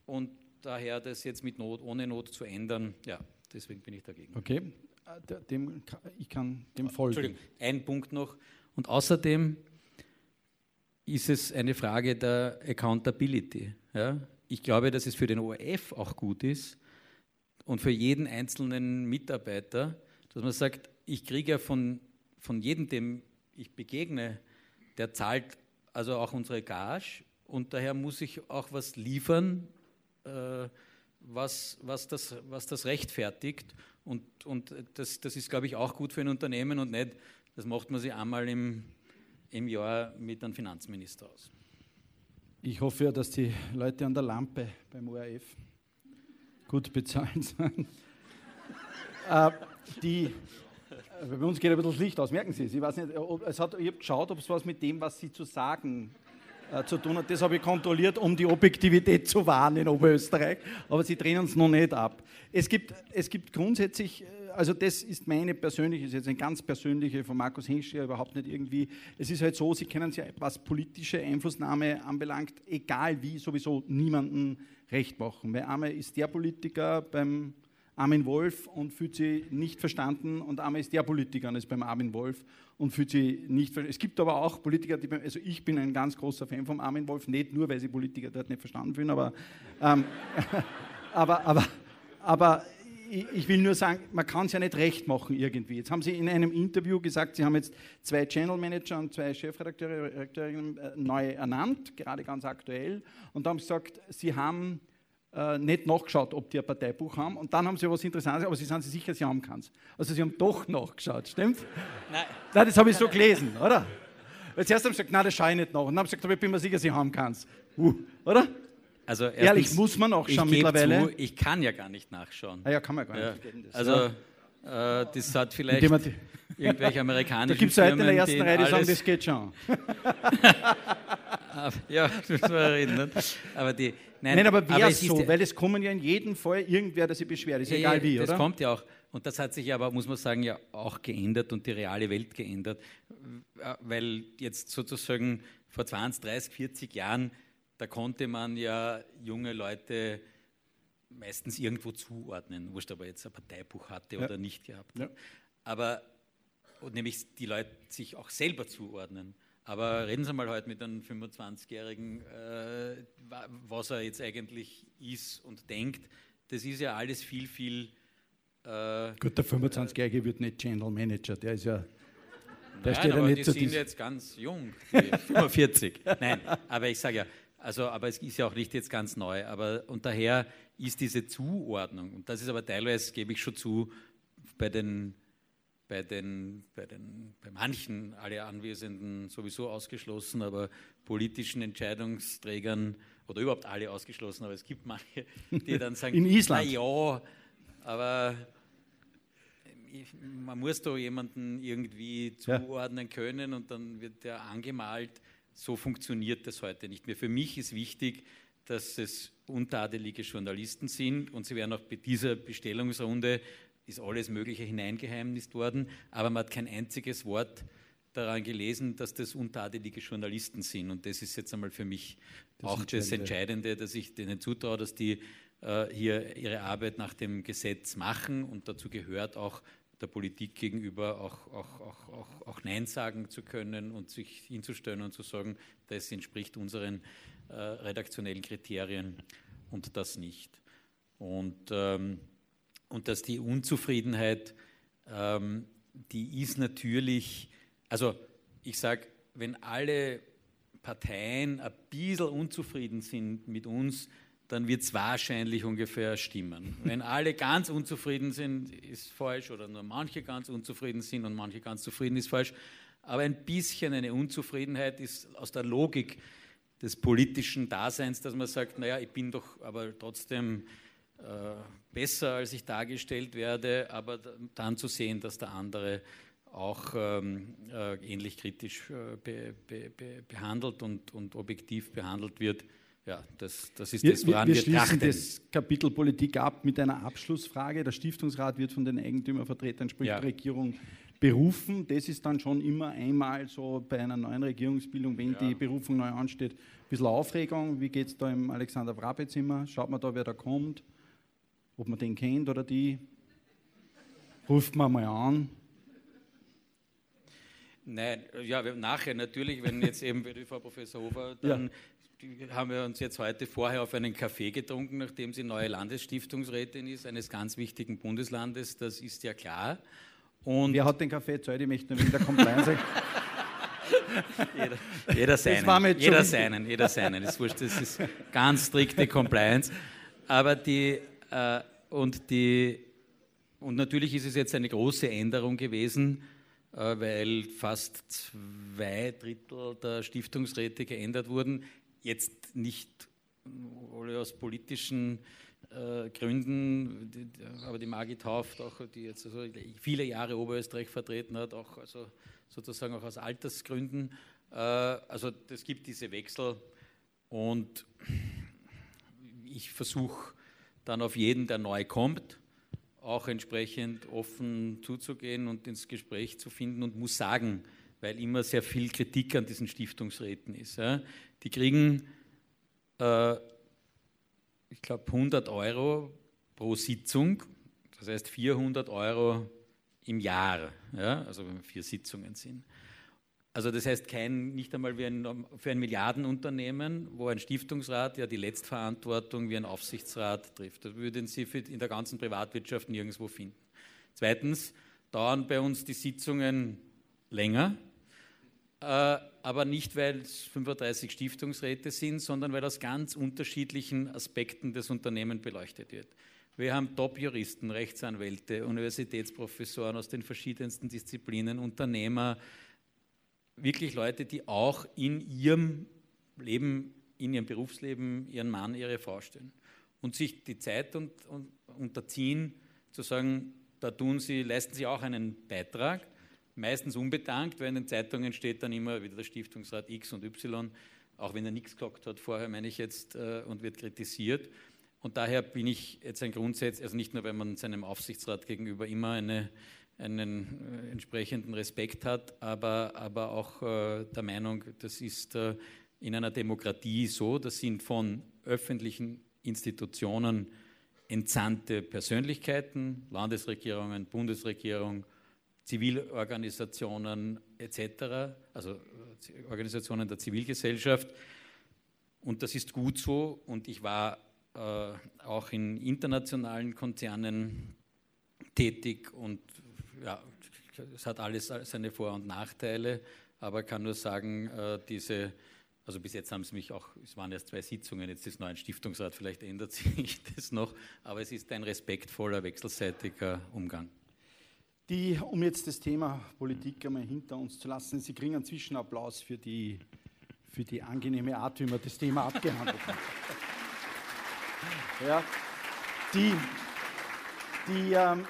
Und daher das jetzt mit Not, ohne Not zu ändern, ja, deswegen bin ich dagegen. Okay, äh, dem, ich kann dem folgen. Ein Punkt noch. Und außerdem ist es eine Frage der Accountability. Ja? Ich glaube, dass es für den ORF auch gut ist und für jeden einzelnen Mitarbeiter, dass man sagt, ich kriege ja von, von jedem, dem ich begegne, der zahlt also auch unsere Gage und daher muss ich auch was liefern, äh, was, was, das, was das rechtfertigt. Und, und das, das ist, glaube ich, auch gut für ein Unternehmen und nicht, das macht man sich einmal im, im Jahr mit einem Finanzminister aus. Ich hoffe ja, dass die Leute an der Lampe beim ORF gut bezahlt sind. äh, die bei uns geht ein bisschen das Licht aus, merken Sie es. Ich, weiß nicht, es hat, ich habe geschaut, ob es was mit dem, was Sie zu sagen äh, zu tun hat. Das habe ich kontrolliert, um die Objektivität zu wahren in Oberösterreich. Aber Sie drehen uns noch nicht ab. Es gibt, es gibt grundsätzlich äh, also das ist meine persönliche, ist jetzt eine ganz persönliche von Markus Henschel überhaupt nicht irgendwie. Es ist halt so, Sie kennen ja, was politische Einflussnahme anbelangt, egal wie, sowieso niemanden recht machen. Weil einmal ist der Politiker beim Armin Wolf und fühlt sich nicht verstanden und einmal ist der Politiker und ist beim Armin Wolf und fühlt sich nicht verstanden. Es gibt aber auch Politiker, die, also ich bin ein ganz großer Fan vom Armin Wolf, nicht nur, weil sie Politiker dort nicht verstanden fühlen, aber, ähm, aber, aber, aber ich will nur sagen, man kann es ja nicht recht machen irgendwie. Jetzt haben Sie in einem Interview gesagt, Sie haben jetzt zwei Channel Manager und zwei Chefredakteurinnen äh, neu ernannt, gerade ganz aktuell, und haben gesagt, Sie haben äh, nicht nachgeschaut, ob die ein Parteibuch haben. Und dann haben Sie was Interessantes, aber Sie sind sich sicher, Sie haben keins. Also Sie haben doch nachgeschaut, stimmt? Nein. Nein das habe ich so gelesen, oder? Weil zuerst haben Sie gesagt, nein, das schaue ich nicht nach. Und dann haben Sie gesagt, aber ich bin mir sicher, Sie haben keins. Uh, oder? Also Ehrlich, muss man auch schon mittlerweile. Zu, ich kann ja gar nicht nachschauen. Ah ja, kann man gar ja. nicht. Also äh, das hat vielleicht irgendwelche amerikanischen Da gibt es Leute in der ersten Reihe, die sagen, das geht schon. ja, müssen wir reden. Ne? Aber die, nein, nein, aber wer so? Weil es kommen ja in jedem Fall irgendwer, der sich beschwert, ist ja, egal wie, das oder? Das kommt ja auch. Und das hat sich aber, muss man sagen, ja auch geändert und die reale Welt geändert. Weil jetzt sozusagen vor 20, 30, 40 Jahren da konnte man ja junge Leute meistens irgendwo zuordnen, wurscht, ob er jetzt ein Parteibuch hatte ja. oder nicht gehabt. Ja. Aber und nämlich die Leute sich auch selber zuordnen. Aber reden Sie mal heute mit einem 25-Jährigen, äh, was er jetzt eigentlich ist und denkt. Das ist ja alles viel, viel. Äh, Gut, der 25-Jährige wird nicht Channel Manager, der ist ja. Der Nein, steht aber ja nicht die sind jetzt ganz jung, die 45. Nein, aber ich sage ja, also, aber es ist ja auch nicht jetzt ganz neu. Aber, und daher ist diese Zuordnung, und das ist aber teilweise, gebe ich schon zu, bei den, bei den, bei den, bei manchen, alle Anwesenden sowieso ausgeschlossen, aber politischen Entscheidungsträgern oder überhaupt alle ausgeschlossen, aber es gibt manche, die dann sagen, In Island. na ja, aber man muss da jemanden irgendwie zuordnen können und dann wird der angemalt so funktioniert das heute nicht mehr. Für mich ist wichtig, dass es untadelige Journalisten sind und sie werden auch bei dieser Bestellungsrunde ist alles Mögliche hineingeheimnist worden, aber man hat kein einziges Wort daran gelesen, dass das untadelige Journalisten sind. Und das ist jetzt einmal für mich das auch Entscheidende. das Entscheidende, dass ich denen zutraue, dass die äh, hier ihre Arbeit nach dem Gesetz machen und dazu gehört auch der Politik gegenüber auch, auch, auch, auch, auch Nein sagen zu können und sich hinzustellen und zu sagen, das entspricht unseren äh, redaktionellen Kriterien und das nicht. Und, ähm, und dass die Unzufriedenheit, ähm, die ist natürlich, also ich sage, wenn alle Parteien ein bisschen unzufrieden sind mit uns, dann wird es wahrscheinlich ungefähr stimmen. Wenn alle ganz unzufrieden sind, ist falsch, oder nur manche ganz unzufrieden sind und manche ganz zufrieden ist falsch. Aber ein bisschen eine Unzufriedenheit ist aus der Logik des politischen Daseins, dass man sagt, naja, ich bin doch aber trotzdem besser, als ich dargestellt werde, aber dann zu sehen, dass der andere auch ähm, äh, ähnlich kritisch äh, be, be, be, behandelt und, und objektiv behandelt wird, ja, das, das ist das, woran wir, wir, wir schließen das Kapitel Politik ab mit einer Abschlussfrage. Der Stiftungsrat wird von den Eigentümervertretern, sprich ja. der Regierung, berufen. Das ist dann schon immer einmal so bei einer neuen Regierungsbildung, wenn ja. die Berufung neu ansteht, ein bisschen Aufregung. Wie geht es da im Alexander Wrabezimmer? Schaut man da, wer da kommt? Ob man den kennt oder die? Ruft man mal an. Nein, ja, nachher natürlich, wenn jetzt eben, wie Frau Professor Hofer dann ja haben wir uns jetzt heute vorher auf einen Kaffee getrunken, nachdem sie neue Landesstiftungsrätin ist, eines ganz wichtigen Bundeslandes, das ist ja klar. Und Wer hat den Kaffee zahlt? Ich möchte nur in der Compliance jeder, jeder seinen, jeder seinen, jeder seinen. Das ist wurscht, das ist ganz strikte Compliance. Aber die, und die, und natürlich ist es jetzt eine große Änderung gewesen, äh, weil fast zwei Drittel der Stiftungsräte geändert wurden jetzt nicht alle aus politischen äh, Gründen, aber die Margit Hauft, auch, die jetzt also viele Jahre Oberösterreich vertreten hat, auch also sozusagen auch aus Altersgründen. Äh, also es gibt diese Wechsel und ich versuche dann auf jeden, der neu kommt, auch entsprechend offen zuzugehen und ins Gespräch zu finden und muss sagen, weil immer sehr viel Kritik an diesen Stiftungsräten ist. Ja. Die kriegen, äh, ich glaube, 100 Euro pro Sitzung, das heißt 400 Euro im Jahr, ja, also wenn vier Sitzungen sind. Also das heißt kein, nicht einmal wie ein, für ein Milliardenunternehmen, wo ein Stiftungsrat ja die Letztverantwortung wie ein Aufsichtsrat trifft. Das würden Sie in der ganzen Privatwirtschaft nirgendwo finden. Zweitens dauern bei uns die Sitzungen länger, äh, aber nicht, weil es 35 Stiftungsräte sind, sondern weil aus ganz unterschiedlichen Aspekten des Unternehmens beleuchtet wird. Wir haben Top-Juristen, Rechtsanwälte, Universitätsprofessoren aus den verschiedensten Disziplinen, Unternehmer, wirklich Leute, die auch in ihrem Leben, in ihrem Berufsleben ihren Mann, ihre Frau stellen und sich die Zeit und, und, unterziehen, zu sagen, da tun sie, leisten sie auch einen Beitrag, meistens unbedankt, weil in den Zeitungen steht dann immer wieder der Stiftungsrat X und Y, auch wenn er nichts gesagt hat vorher, meine ich jetzt, äh, und wird kritisiert. Und daher bin ich jetzt ein Grundsatz, also nicht nur, wenn man seinem Aufsichtsrat gegenüber immer eine einen äh, entsprechenden Respekt hat, aber, aber auch äh, der Meinung, das ist äh, in einer Demokratie so, das sind von öffentlichen Institutionen entsandte Persönlichkeiten, Landesregierungen, Bundesregierung, Zivilorganisationen etc., also Organisationen der Zivilgesellschaft. Und das ist gut so. Und ich war äh, auch in internationalen Konzernen tätig und ja, es hat alles seine Vor- und Nachteile, aber kann nur sagen, äh, diese, also bis jetzt haben sie mich auch, es waren erst zwei Sitzungen, jetzt ist noch ein Stiftungsrat, vielleicht ändert sich das noch, aber es ist ein respektvoller, wechselseitiger Umgang. Die, um jetzt das Thema Politik einmal hinter uns zu lassen, Sie kriegen einen Zwischenapplaus für die, für die angenehme Art, wie man das Thema abgehandelt hat. Ja, die, die, ähm,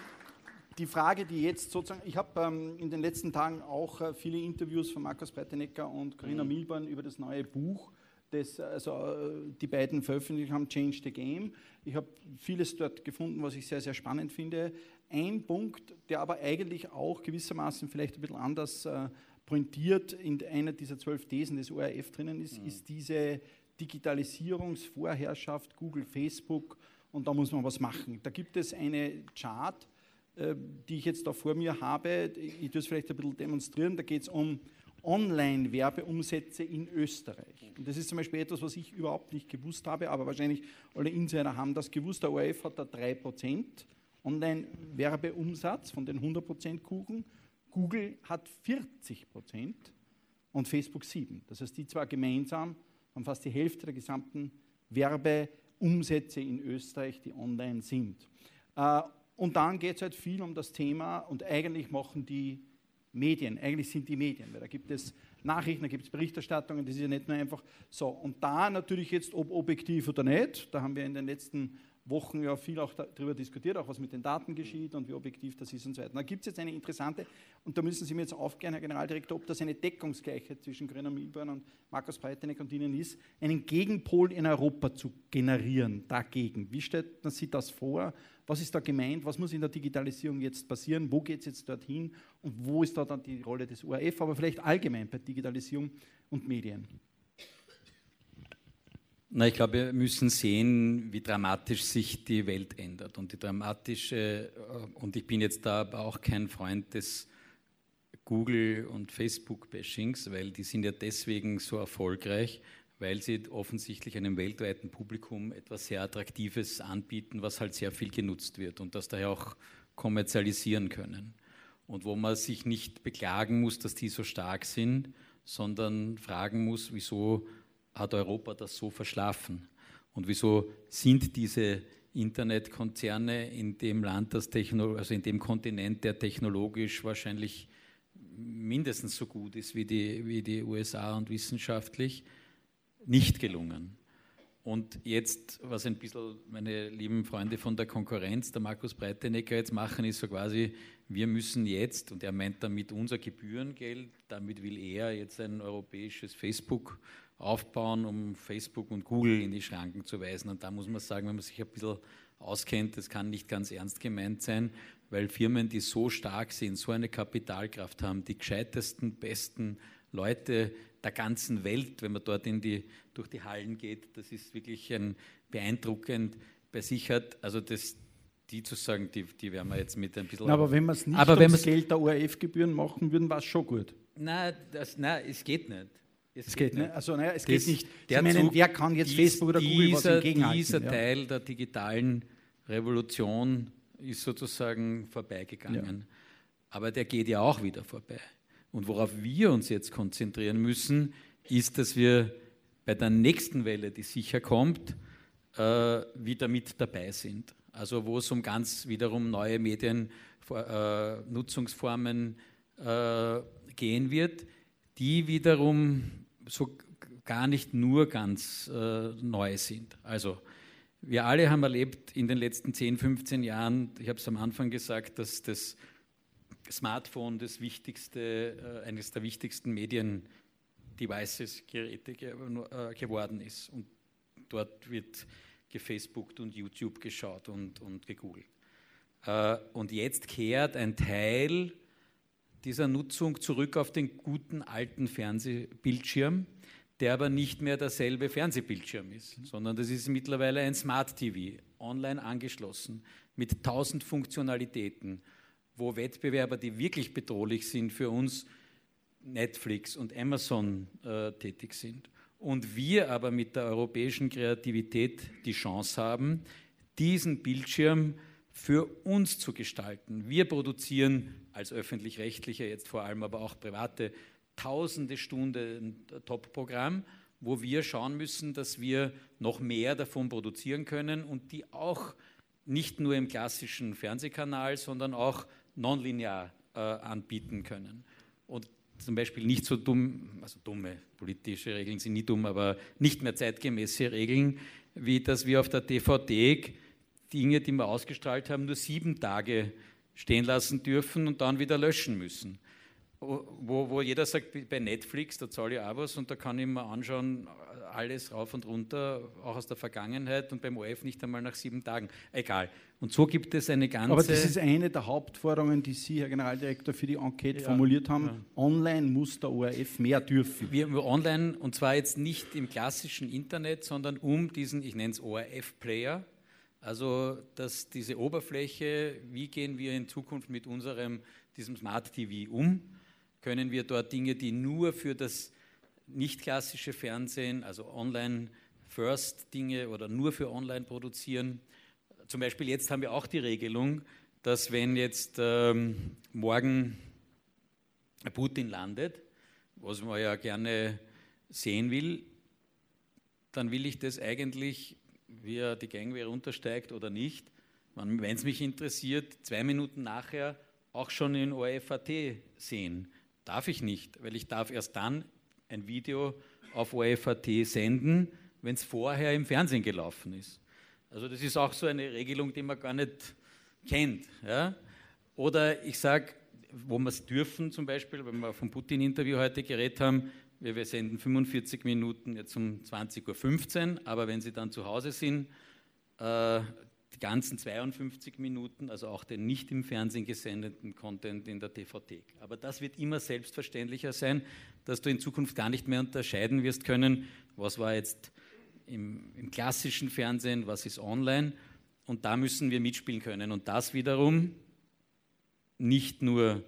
die Frage, die jetzt sozusagen, ich habe ähm, in den letzten Tagen auch äh, viele Interviews von Markus Breitenecker und Corinna mhm. Milborn über das neue Buch, das also, äh, die beiden veröffentlicht haben, Change the Game. Ich habe vieles dort gefunden, was ich sehr, sehr spannend finde. Ein Punkt, der aber eigentlich auch gewissermaßen vielleicht ein bisschen anders äh, pointiert in einer dieser zwölf Thesen des ORF drinnen ist, mhm. ist diese Digitalisierungsvorherrschaft Google, Facebook und da muss man was machen. Da gibt es eine Chart, äh, die ich jetzt da vor mir habe, ich tue es vielleicht ein bisschen demonstrieren, da geht es um Online-Werbeumsätze in Österreich. Und das ist zum Beispiel etwas, was ich überhaupt nicht gewusst habe, aber wahrscheinlich alle Insider haben das gewusst. Der ORF hat da 3% Online-Werbeumsatz von den 100% Kuchen. Google hat 40% und Facebook 7. Das heißt, die zwei gemeinsam haben fast die Hälfte der gesamten Werbeumsätze in Österreich, die online sind. Und dann geht es halt viel um das Thema und eigentlich machen die Medien, eigentlich sind die Medien, weil da gibt es Nachrichten, da gibt es Berichterstattungen, das ist ja nicht nur einfach so. Und da natürlich jetzt, ob objektiv oder nicht, da haben wir in den letzten Wochen ja viel auch darüber diskutiert, auch was mit den Daten geschieht und wie objektiv das ist und so weiter. Da gibt es jetzt eine interessante, und da müssen Sie mir jetzt aufklären, Herr Generaldirektor, ob das eine Deckungsgleichheit zwischen Grüner Milborn und Markus Breiteneck und Ihnen ist, einen Gegenpol in Europa zu generieren dagegen. Wie stellt man sich das vor? Was ist da gemeint? Was muss in der Digitalisierung jetzt passieren? Wo geht es jetzt dorthin? Und wo ist da dann die Rolle des ORF, aber vielleicht allgemein bei Digitalisierung und Medien? Na, ich glaube, wir müssen sehen, wie dramatisch sich die Welt ändert. Und die dramatische, äh, und ich bin jetzt da aber auch kein Freund des Google- und Facebook-Bashings, weil die sind ja deswegen so erfolgreich, weil sie offensichtlich einem weltweiten Publikum etwas sehr Attraktives anbieten, was halt sehr viel genutzt wird und das daher auch kommerzialisieren können. Und wo man sich nicht beklagen muss, dass die so stark sind, sondern fragen muss, wieso hat Europa das so verschlafen? Und wieso sind diese Internetkonzerne in dem Land, das also in dem Kontinent, der technologisch wahrscheinlich mindestens so gut ist wie die, wie die USA und wissenschaftlich, nicht gelungen. Und jetzt, was ein bisschen meine lieben Freunde von der Konkurrenz, der Markus Breitenecker jetzt machen, ist so quasi, wir müssen jetzt, und er meint damit unser Gebührengeld, damit will er jetzt ein europäisches Facebook aufbauen, um Facebook und Google in die Schranken zu weisen. Und da muss man sagen, wenn man sich ein bisschen auskennt, das kann nicht ganz ernst gemeint sein, weil Firmen, die so stark sind, so eine Kapitalkraft haben, die gescheitesten, besten Leute der ganzen Welt, wenn man dort die, durch die Hallen geht, das ist wirklich ein beeindruckend bei sich hat. Also das, die zu sagen, die, die werden wir jetzt mit ein bisschen. Na, aber wenn wir es nicht aber ums Geld der ORF-Gebühren machen würden, war es schon gut. Nein, das, nein, es geht nicht. Es, es geht, geht, nicht. Also, naja, es das, geht nicht. Der meinen, wer kann jetzt dies, Facebook oder Google dieser, was entgegenhalten? Dieser ja. Teil der digitalen Revolution ist sozusagen vorbeigegangen. Ja. Aber der geht ja auch wieder vorbei. Und worauf wir uns jetzt konzentrieren müssen, ist, dass wir bei der nächsten Welle, die sicher kommt, äh, wieder mit dabei sind. Also wo es um ganz wiederum neue Mediennutzungsformen äh, gehen wird, die wiederum so gar nicht nur ganz äh, neu sind. Also wir alle haben erlebt in den letzten 10, 15 Jahren, ich habe es am Anfang gesagt, dass das Smartphone das wichtigste, äh, eines der wichtigsten Medien-Devices, Geräte ge äh, geworden ist. Und dort wird gefacebookt und YouTube geschaut und, und gegoogelt. Äh, und jetzt kehrt ein Teil dieser Nutzung zurück auf den guten alten Fernsehbildschirm, der aber nicht mehr derselbe Fernsehbildschirm ist, sondern das ist mittlerweile ein Smart TV, online angeschlossen, mit tausend Funktionalitäten, wo Wettbewerber, die wirklich bedrohlich sind für uns, Netflix und Amazon äh, tätig sind. Und wir aber mit der europäischen Kreativität die Chance haben, diesen Bildschirm für uns zu gestalten. Wir produzieren als öffentlich-rechtliche, jetzt vor allem aber auch private, tausende Stunden Top-Programm, wo wir schauen müssen, dass wir noch mehr davon produzieren können und die auch nicht nur im klassischen Fernsehkanal, sondern auch nonlinear äh, anbieten können. Und zum Beispiel nicht so dumm, also dumme politische Regeln sind nie dumm, aber nicht mehr zeitgemäße Regeln, wie dass wir auf der DVD Dinge, die wir ausgestrahlt haben, nur sieben Tage stehen lassen dürfen und dann wieder löschen müssen. Wo, wo jeder sagt, bei Netflix, da zahle ich auch was und da kann ich mir anschauen, alles rauf und runter, auch aus der Vergangenheit und beim OF nicht einmal nach sieben Tagen. Egal. Und so gibt es eine ganze. Aber das ist eine der Hauptforderungen, die Sie, Herr Generaldirektor, für die Enquete ja, formuliert haben. Ja. Online muss der ORF mehr dürfen. Wir online, und zwar jetzt nicht im klassischen Internet, sondern um diesen, ich nenne es ORF-Player, also dass diese Oberfläche, wie gehen wir in Zukunft mit unserem, diesem Smart TV um? Können wir dort Dinge, die nur für das nicht klassische Fernsehen, also Online-First-Dinge oder nur für Online produzieren? Zum Beispiel jetzt haben wir auch die Regelung, dass wenn jetzt ähm, morgen Putin landet, was man ja gerne sehen will, dann will ich das eigentlich wie er die Gangwehr runtersteigt oder nicht. Wenn es mich interessiert, zwei Minuten nachher auch schon in ORFAT sehen. Darf ich nicht, weil ich darf erst dann ein Video auf ORFAT senden, wenn es vorher im Fernsehen gelaufen ist. Also das ist auch so eine Regelung, die man gar nicht kennt. Ja? Oder ich sage, wo wir es dürfen, zum Beispiel, wenn wir vom Putin-Interview heute geredet haben, wir, wir senden 45 Minuten jetzt um 20.15 Uhr, aber wenn Sie dann zu Hause sind, äh, die ganzen 52 Minuten, also auch den nicht im Fernsehen gesendeten Content in der DVD. Aber das wird immer selbstverständlicher sein, dass du in Zukunft gar nicht mehr unterscheiden wirst können, was war jetzt im, im klassischen Fernsehen, was ist online. Und da müssen wir mitspielen können. Und das wiederum nicht nur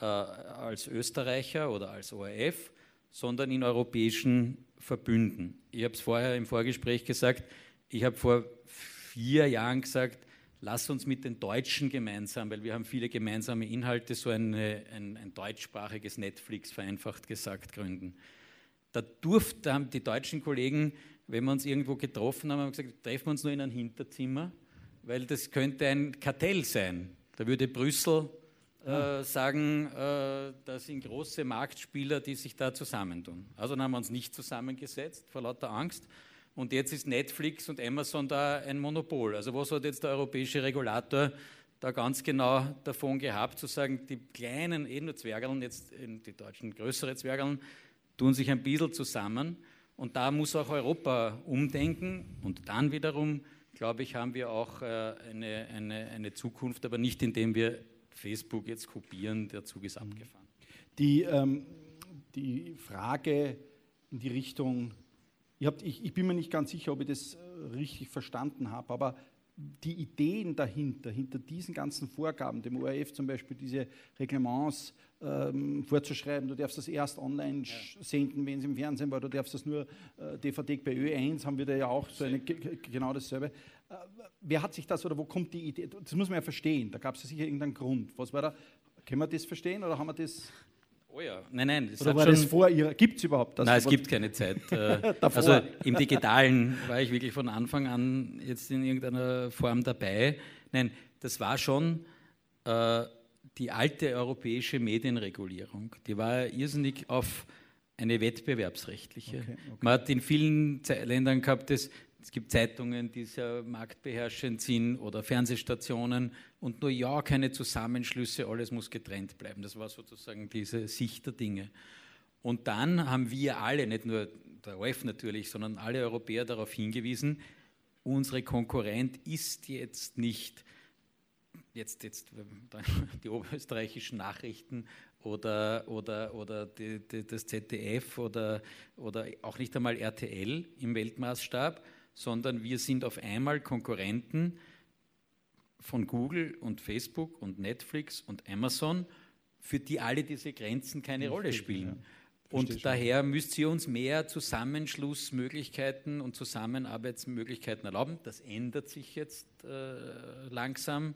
äh, als Österreicher oder als ORF, sondern in europäischen Verbünden. Ich habe es vorher im Vorgespräch gesagt, ich habe vor vier Jahren gesagt, lass uns mit den Deutschen gemeinsam, weil wir haben viele gemeinsame Inhalte, so eine, ein, ein deutschsprachiges Netflix, vereinfacht gesagt, gründen. Da durften haben die deutschen Kollegen, wenn wir uns irgendwo getroffen haben, haben gesagt, treffen wir uns nur in einem Hinterzimmer, weil das könnte ein Kartell sein. Da würde Brüssel äh, sagen, äh, das sind große Marktspieler, die sich da zusammentun. Also dann haben wir uns nicht zusammengesetzt vor lauter Angst. Und jetzt ist Netflix und Amazon da ein Monopol. Also was hat jetzt der europäische Regulator da ganz genau davon gehabt, zu sagen, die kleinen, eh nur Zwergeln, jetzt die deutschen größere Zwergeln, tun sich ein bisschen zusammen Und da muss auch Europa umdenken. Und dann wiederum, glaube ich, haben wir auch äh, eine, eine, eine Zukunft, aber nicht indem wir Facebook jetzt kopieren, der Zug ist abgefahren. Die, ähm, die Frage in die Richtung, ich, hab, ich, ich, bin mir nicht ganz sicher, ob ich das äh, richtig verstanden habe, aber die Ideen dahinter, hinter diesen ganzen Vorgaben, dem ORF zum Beispiel diese Reglements ähm, vorzuschreiben, du darfst das erst online ja. senden, wenn es im Fernsehen war, du darfst das nur äh, DVD bei Ö1, haben wir da ja auch so eine, genau dasselbe. Äh, wer hat sich das oder wo kommt die Idee? Das muss man ja verstehen, da gab es ja sicher irgendeinen Grund. Was war da? Können wir das verstehen oder haben wir das? Oh ja, nein, nein. Das Oder war das vor Ihrer? Gibt es überhaupt das? Nein, es gibt keine Zeit. Äh, also im Digitalen war ich wirklich von Anfang an jetzt in irgendeiner Form dabei. Nein, das war schon äh, die alte europäische Medienregulierung. Die war irrsinnig auf eine wettbewerbsrechtliche. Okay, okay. Man hat in vielen Ländern gehabt, das es gibt Zeitungen, die sehr marktbeherrschend sind oder Fernsehstationen und nur ja, keine Zusammenschlüsse, alles muss getrennt bleiben. Das war sozusagen diese Sicht der Dinge. Und dann haben wir alle, nicht nur der ORF natürlich, sondern alle Europäer darauf hingewiesen, unsere Konkurrent ist jetzt nicht jetzt, jetzt die oberösterreichischen Nachrichten oder, oder, oder die, die, das ZDF oder, oder auch nicht einmal RTL im Weltmaßstab, sondern wir sind auf einmal Konkurrenten von Google und Facebook und Netflix und Amazon, für die alle diese Grenzen keine Rolle spielen. Ja. Und daher müsst ihr uns mehr Zusammenschlussmöglichkeiten und Zusammenarbeitsmöglichkeiten erlauben. Das ändert sich jetzt äh, langsam.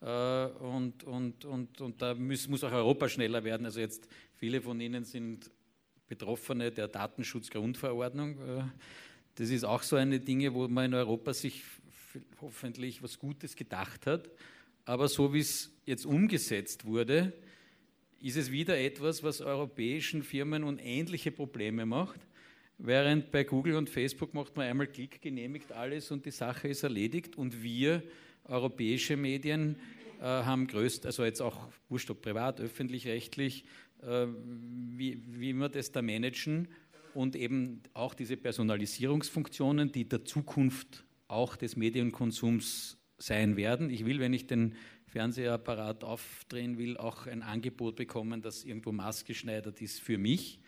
Äh, und, und, und, und da muss, muss auch Europa schneller werden. Also jetzt viele von Ihnen sind Betroffene der Datenschutzgrundverordnung. Äh, das ist auch so eine Dinge, wo man in Europa sich hoffentlich was Gutes gedacht hat. Aber so wie es jetzt umgesetzt wurde, ist es wieder etwas, was europäischen Firmen unendliche Probleme macht. Während bei Google und Facebook macht man einmal Klick, genehmigt alles und die Sache ist erledigt. Und wir, europäische Medien, äh, haben größt, also jetzt auch wurscht ob privat, öffentlich-rechtlich, äh, wie, wie wir das da managen und eben auch diese Personalisierungsfunktionen, die der Zukunft auch des Medienkonsums sein werden. Ich will, wenn ich den Fernsehapparat aufdrehen will, auch ein Angebot bekommen, das irgendwo maßgeschneidert ist für mich.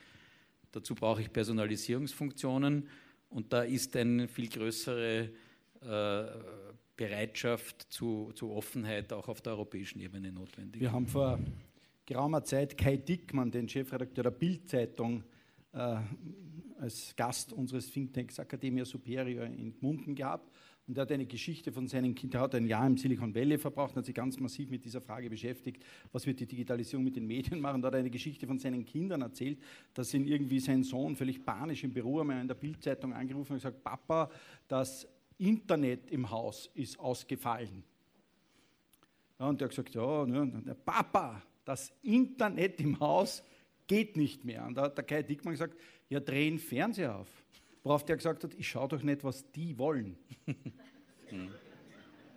Dazu brauche ich Personalisierungsfunktionen und da ist eine viel größere äh, Bereitschaft zu, zu, Offenheit auch auf der europäischen Ebene notwendig. Wir haben vor geraumer Zeit Kai Dickmann, den Chefredakteur der Bild-Zeitung, äh, als Gast unseres Thinktanks Academia Superior in Gmunden gehabt. Und er hat eine Geschichte von seinen Kindern, er hat ein Jahr im Silicon Valley verbracht, hat sich ganz massiv mit dieser Frage beschäftigt, was wird die Digitalisierung mit den Medien machen. Da hat er eine Geschichte von seinen Kindern erzählt, dass ihn irgendwie sein Sohn völlig panisch im Büro einmal in der Bildzeitung angerufen und gesagt, Papa, das Internet im Haus ist ausgefallen. Ja, und er hat gesagt, ja, ne, Papa, das Internet im Haus geht nicht mehr. Und da hat der Kai Dickmann gesagt, ja, drehen Fernseher auf. Worauf der gesagt hat, ich schaue doch nicht, was die wollen.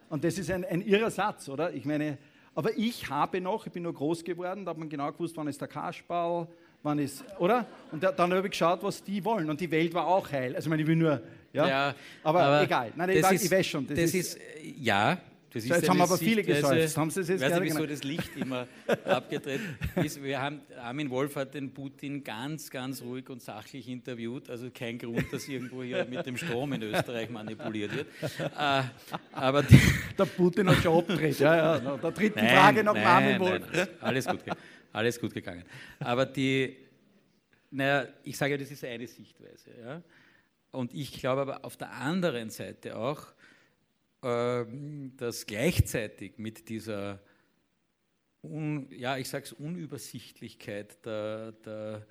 Und das ist ein, ein irrer Satz, oder? Ich meine, aber ich habe noch, ich bin nur groß geworden, da hat man genau gewusst, wann ist der Kasperl, wann ist, oder? Und da, dann habe ich geschaut, was die wollen. Und die Welt war auch heil. Also, ich meine, ich will nur, ja, ja aber, aber, egal. Nein, ich, ist, ich weiß schon. Das, das ist, ist, ja, das ist jetzt haben aber viele gesäuft. Haben Sie es jetzt weiß nicht, wieso das Licht immer abgedreht ist. Wir haben, Armin Wolf hat den Putin ganz, ganz ruhig und sachlich interviewt. Also kein Grund, dass irgendwo hier mit dem Strom in Österreich manipuliert wird. Äh, aber der Putin hat schon abgedreht. Ja, ja. Da tritt die nein, Frage nach nein, Armin Wolf. Nein, alles, gut, alles gut gegangen. Aber die, naja, ich sage, das ist eine Sichtweise. Ja? Und ich glaube aber auf der anderen Seite auch, dass gleichzeitig mit dieser, Un, ja, ich sage es, Unübersichtlichkeit der, der,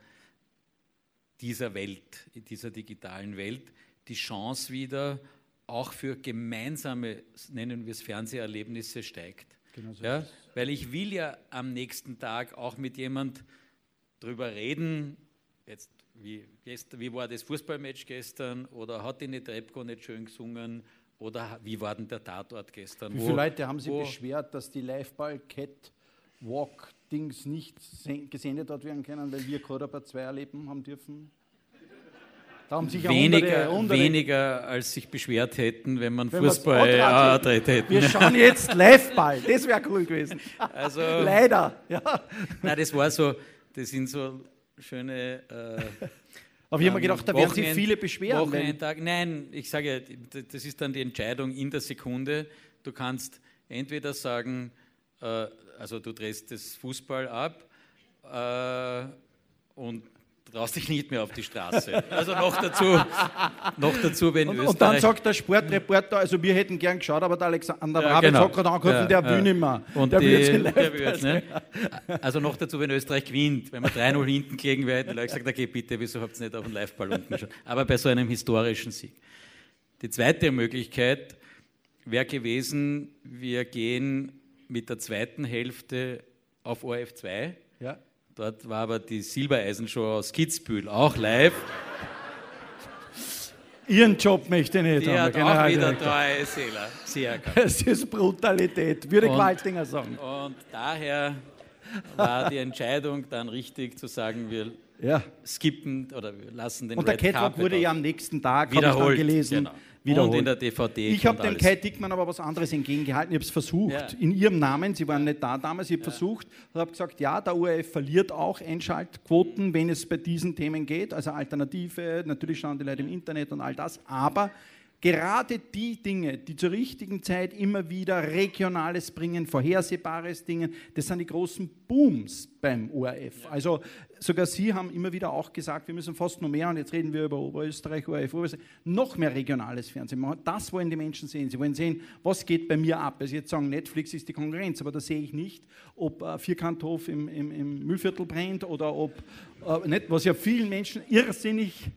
dieser Welt, dieser digitalen Welt, die Chance wieder auch für gemeinsame, nennen wir es Fernseherlebnisse, steigt. Genau so ja? Weil ich will ja am nächsten Tag auch mit jemand drüber reden, jetzt wie, gestern, wie war das Fußballmatch gestern oder hat die Trebko nicht schön gesungen oder wie war denn der Tatort gestern? Wie viele wo, Leute haben sich beschwert, dass die Liveball-Cat-Walk-Dings nicht gesendet hat werden können, weil wir Cordoba 2 erleben haben dürfen? Da haben sich ja weniger, hunderte, hunderte- weniger als sich beschwert hätten, wenn man Wenn Fußball antritt hätten. Wir schauen jetzt Live-Ball. Das wäre cool gewesen. Also, Leider. Ja. nein, das war so, das sind so schöne. Äh, Aber ich habe mir gedacht, da werden sich viele beschweren. Wochenendtag. Nein, ich sage, das ist dann die Entscheidung in der Sekunde. Du kannst entweder sagen, äh, also du drehst das Fußball ab äh, und traust dich nicht mehr auf die Straße. Also noch dazu, noch dazu wenn und, Österreich... und dann sagt der Sportreporter, also wir hätten gern geschaut, aber der Alexander Ja, Brabitz genau. hat gerade angerufen, Ja, der ja. will nicht mehr. Und der wird's, ne? Also noch dazu, wenn Österreich gewinnt, wenn wir 3-0 hinten gelegen wäre, hätten Leute gesagt, okay, bitte, wieso habt ihr nicht auf den Live-Ball unten geschaut? Aber bei so einem historischen Sieg. Die zweite Möglichkeit wäre gewesen, wir gehen mit der zweiten Hälfte auf ORF 2. Ja. Dort war aber die Silbereisenshow aus Kitzbühel auch live. Ihren Job möchte ich nicht Die haben, hat der auch wieder treue Seele. Sehr gehabt. Das ist Brutalität, würde Und- Gewaltinger sagen. Und daher war die Entscheidung dann richtig zu sagen, wir Ja. skippen oder wir lassen den Und der Red Catwalk Carpet wurde ja am nächsten Tag, habe ich dann wiederholt gelesen, Genau. Wiederholt. Und in der DVD. Ich habe dem. Kai Dickmann aber was anderes entgegengehalten. Ich habe es versucht, Ja. in ihrem Namen, sie waren nicht da damals, ich habe versucht und habe gesagt, ja, der ORF verliert auch Einschaltquoten, wenn es bei diesen Themen geht, also Alternative, natürlich schauen die Leute im Internet und all das, aber gerade die Dinge, die zur richtigen Zeit immer wieder Regionales bringen, Vorhersehbares Dinge, das sind die großen Booms beim ORF. Also sogar Sie haben immer wieder auch gesagt, wir müssen fast noch mehr, und jetzt reden wir über Oberösterreich, ORF, noch mehr regionales Fernsehen machen. Das wollen die Menschen sehen. Sie wollen sehen, was geht bei mir ab. Also jetzt sagen, Netflix ist die Konkurrenz, aber da sehe ich nicht, ob äh, Vierkanthof im, im, im Müllviertel brennt oder ob, äh, nicht, was ja vielen Menschen irrsinnig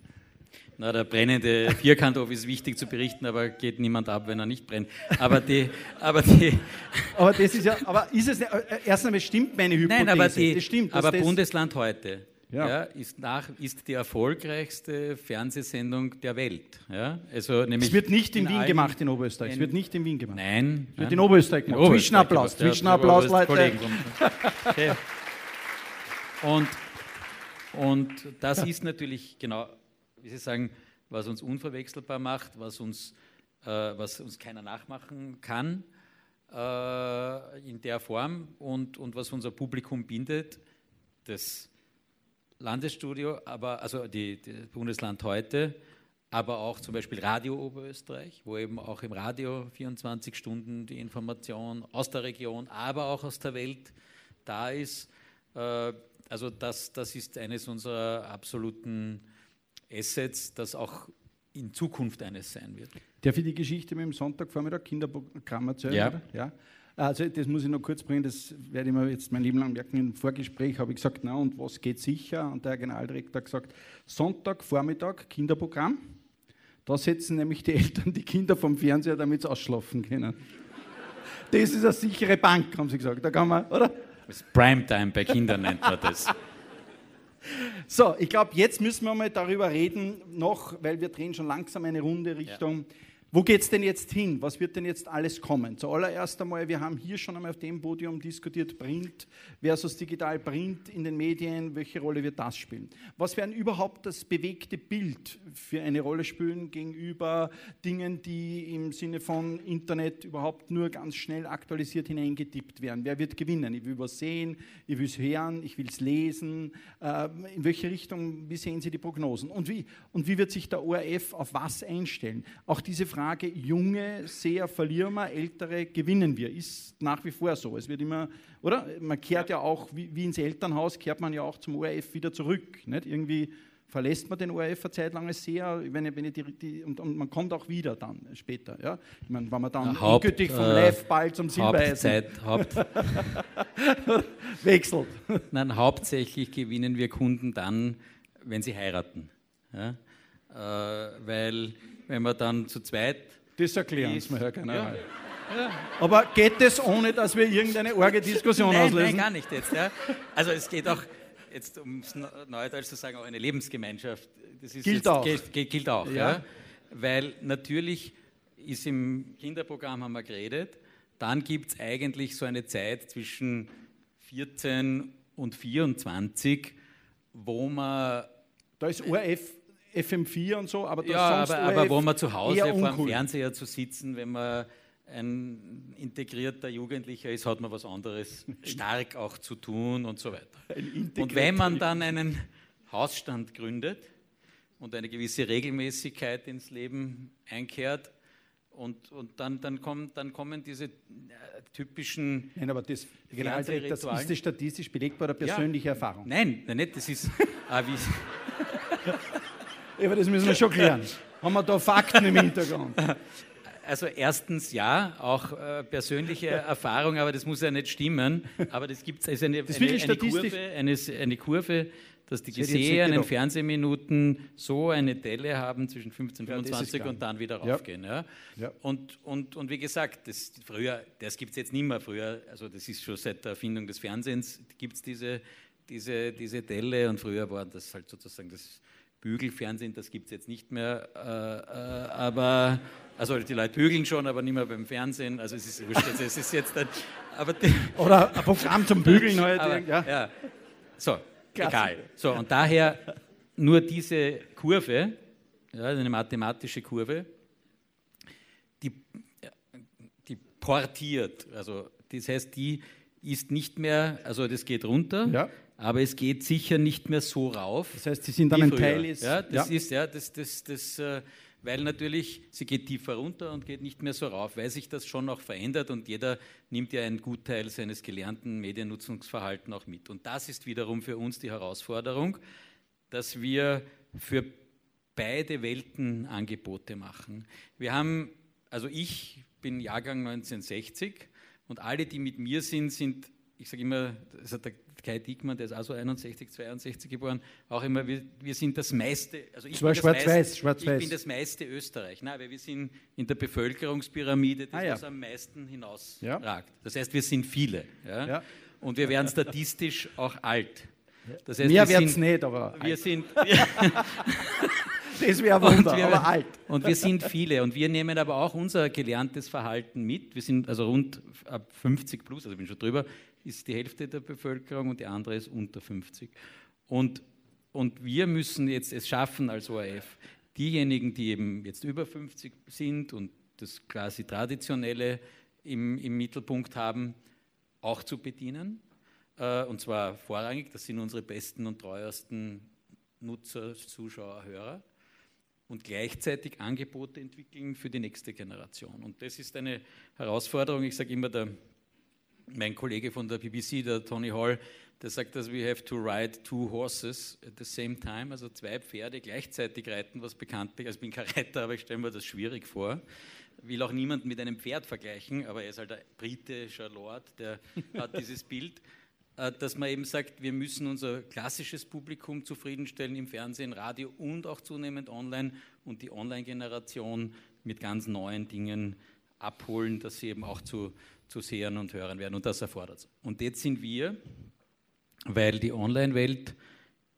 Na, der brennende Vierkanthof ist wichtig zu berichten, aber geht niemand ab, wenn er nicht brennt. Aber die, aber die, Aber das ist ja, aber ist es nicht, äh, erst einmal stimmt meine Hypothese. nein, aber die, das stimmt. aber das, Bundesland heute Ja. ja. ist, nach, ist die erfolgreichste Fernsehsendung der Welt. Ja? Also nämlich es wird nicht in, in Wien gemacht in Oberösterreich. Es wird nicht in Wien gemacht. Nein. Es wird ja. in Oberösterreich In gemacht. Zwischenapplaus, ja, Zwischenapplaus, das Leute. Okay. Und, und das ist natürlich genau, wie Sie sagen, was uns unverwechselbar macht, was uns, äh, was uns keiner nachmachen kann äh, in der Form und, und was unser Publikum bindet. Das Landesstudio, aber also die, die Bundesland heute, aber auch zum Beispiel Radio Oberösterreich, wo eben auch im Radio 24 Stunden die Information aus der Region, aber auch aus der Welt da ist. Äh, Also das, das ist eines unserer absoluten Assets, das auch in Zukunft eines sein wird. Darf ich die Geschichte mit dem Sonntagvormittag Kinderprogramm erzählen? Ja. Ja. Also das muss ich noch kurz bringen, das werde ich mir jetzt mein Leben lang merken. Im Vorgespräch habe ich gesagt, na und was geht sicher? Und der Generaldirektor hat gesagt, Sonntagvormittag Kinderprogramm. Da setzen nämlich die Eltern die Kinder vom Fernseher, damit sie ausschlafen können. Das ist eine sichere Bank, haben sie gesagt. Da kann man, oder? Das Primetime bei Kindern nennt man das. So, ich glaube, jetzt müssen wir mal darüber reden, noch, weil wir drehen schon langsam eine Runde Richtung. Wo geht es denn jetzt hin? Was wird denn jetzt alles kommen? Zuallererst einmal, wir haben hier schon einmal auf dem Podium diskutiert, Print versus digital, Print in den Medien, welche Rolle wird das spielen? Was werden überhaupt das bewegte Bild für eine Rolle spielen gegenüber Dingen, die im Sinne von Internet überhaupt nur ganz schnell aktualisiert hineingetippt werden? Wer wird gewinnen? Ich will was sehen, ich will es hören, ich will es lesen. Äh, in welche Richtung, wie sehen Sie die Prognosen? Und wie, und wie wird sich der ORF auf was einstellen? Auch diese Frage, junge, sehr verlieren wir, ältere gewinnen wir, ist nach wie vor so. Es wird immer, oder? Man kehrt ja auch, wie, wie ins Elternhaus, kehrt man ja auch zum ORF wieder zurück. Nicht? Irgendwie verlässt man den ORF eine Zeit lang sehr, wenn ich, wenn ich die, die, und, und man kommt auch wieder dann später. Ja? Ich meine, wenn man dann Haupt, endgültig vom äh, Live-Ball zum Silbereisen Haupt, wechselt. nein, hauptsächlich gewinnen wir Kunden dann, wenn sie heiraten. Ja? Äh, weil wenn man dann zu zweit Das erklären ist- Sie mir, Herr General. Ja. Aber geht es, ohne dass wir irgendeine arge Diskussion nein, auslösen? nein, gar nicht jetzt. Ja. Also es geht auch, jetzt um es neudeutsch zu sagen, auch eine Lebensgemeinschaft. Das ist Gilt jetzt, auch. Gilt, gilt- auch, Ja. ja. Weil natürlich ist im Kinderprogramm, haben wir geredet, dann gibt es eigentlich so eine Zeit zwischen 14 und 24, wo man Da ist ORF FM4 und so, aber das Ja, sonst aber, aber wo man zu Hause vor dem. Fernseher zu sitzen, wenn man ein integrierter Jugendlicher ist, hat man was anderes stark auch zu tun und so weiter. Und wenn man dann einen Hausstand gründet und eine gewisse Regelmäßigkeit ins Leben einkehrt, und, und dann, dann, kommen, dann kommen diese äh, typischen. Nein, aber das, das ist statistisch belegbare persönliche Erfahrung. Nein, nein, nicht, das ist. ah, Ja, Aber das müssen wir schon klären. Haben wir da Fakten im Hintergrund? Also erstens ja, auch äh, persönliche Erfahrung, aber das muss ja nicht stimmen. Aber das gibt es also eine, eine, eine. Kurve, eine, eine Kurve, dass die gesehenen. Fernsehminuten so eine Delle haben zwischen 15 und Ja, das ist 25 geil. und dann wieder raufgehen. Ja. Ja. Und, und, und wie gesagt, das, früher, das gibt es jetzt nicht mehr. Früher, also das ist schon seit der Erfindung des Fernsehens, gibt es diese, diese, diese Delle und früher war das halt sozusagen das Bügelfernsehen, das gibt es jetzt nicht mehr. Äh, äh, aber, also die Leute bügeln schon, aber nicht mehr beim Fernsehen. Also es ist also es ist jetzt ein, aber Oder ein Programm zum Bügeln halt. aber, ja. ja. So, Klasse. egal. So, und daher nur diese Kurve, ja, eine mathematische Kurve, die, die portiert. Also das heißt, die ist nicht mehr, also das geht runter, Ja. Aber es geht sicher nicht mehr so rauf. Das heißt, Sie sind dann ein früher. Teil ist. Ja, das ist ja, das, das, das, äh, weil natürlich sie geht tiefer runter und geht nicht mehr so rauf, weil sich das schon auch verändert und jeder nimmt ja einen Gutteil seines gelernten Mediennutzungsverhaltens auch mit. Und das ist wiederum für uns die Herausforderung, dass wir für beide Welten Angebote machen. Wir haben, also ich bin Jahrgang 1960 und alle, die mit mir sind, sind, ich sage immer, das hat der Kai Diekmann, der ist auch so 61, 62 geboren, auch immer, wir, wir sind das meiste, also ich, Das war bin, das schwarz-weiß, meiste, ich schwarz-weiß. bin das meiste Österreich, Nein, weil wir sind in der Bevölkerungspyramide das, Ah, ja. am meisten hinausragt. Ja. Das heißt, wir sind viele. Ja? Ja. Und wir werden statistisch auch alt. Das heißt, Mehr wir wird es nicht, aber wir sind, das wäre Wunder, wir, aber alt. Und wir sind viele und wir nehmen aber auch unser gelerntes Verhalten mit. Wir sind also rund ab 50 plus, also ich bin schon drüber, ist die Hälfte der Bevölkerung und die andere ist unter 50. Und, und wir müssen jetzt es schaffen als ORF, diejenigen, die eben jetzt über 50 sind und das quasi Traditionelle im, im Mittelpunkt haben, auch zu bedienen. Äh, Und zwar vorrangig, das sind unsere besten und treuesten Nutzer, Zuschauer, Hörer und gleichzeitig Angebote entwickeln für die nächste Generation. Und das ist eine Herausforderung. Ich sage immer, der, mein Kollege von der BBC, der Tony Hall, der sagt, dass we have to ride two horses at the same time, also zwei Pferde gleichzeitig reiten, was bekanntlich, also ich bin kein Reiter, aber ich stelle mir das schwierig vor. Will auch niemand mit einem Pferd vergleichen, aber er ist halt ein britischer Lord, der hat dieses Bild. Äh, dass man eben sagt, wir müssen unser klassisches Publikum zufriedenstellen im Fernsehen, Radio und auch zunehmend online und die Online-Generation mit ganz neuen Dingen abholen, dass sie eben auch zu, zu Sehern und Hörern werden und das erfordert es. Und jetzt sind wir, weil die Online-Welt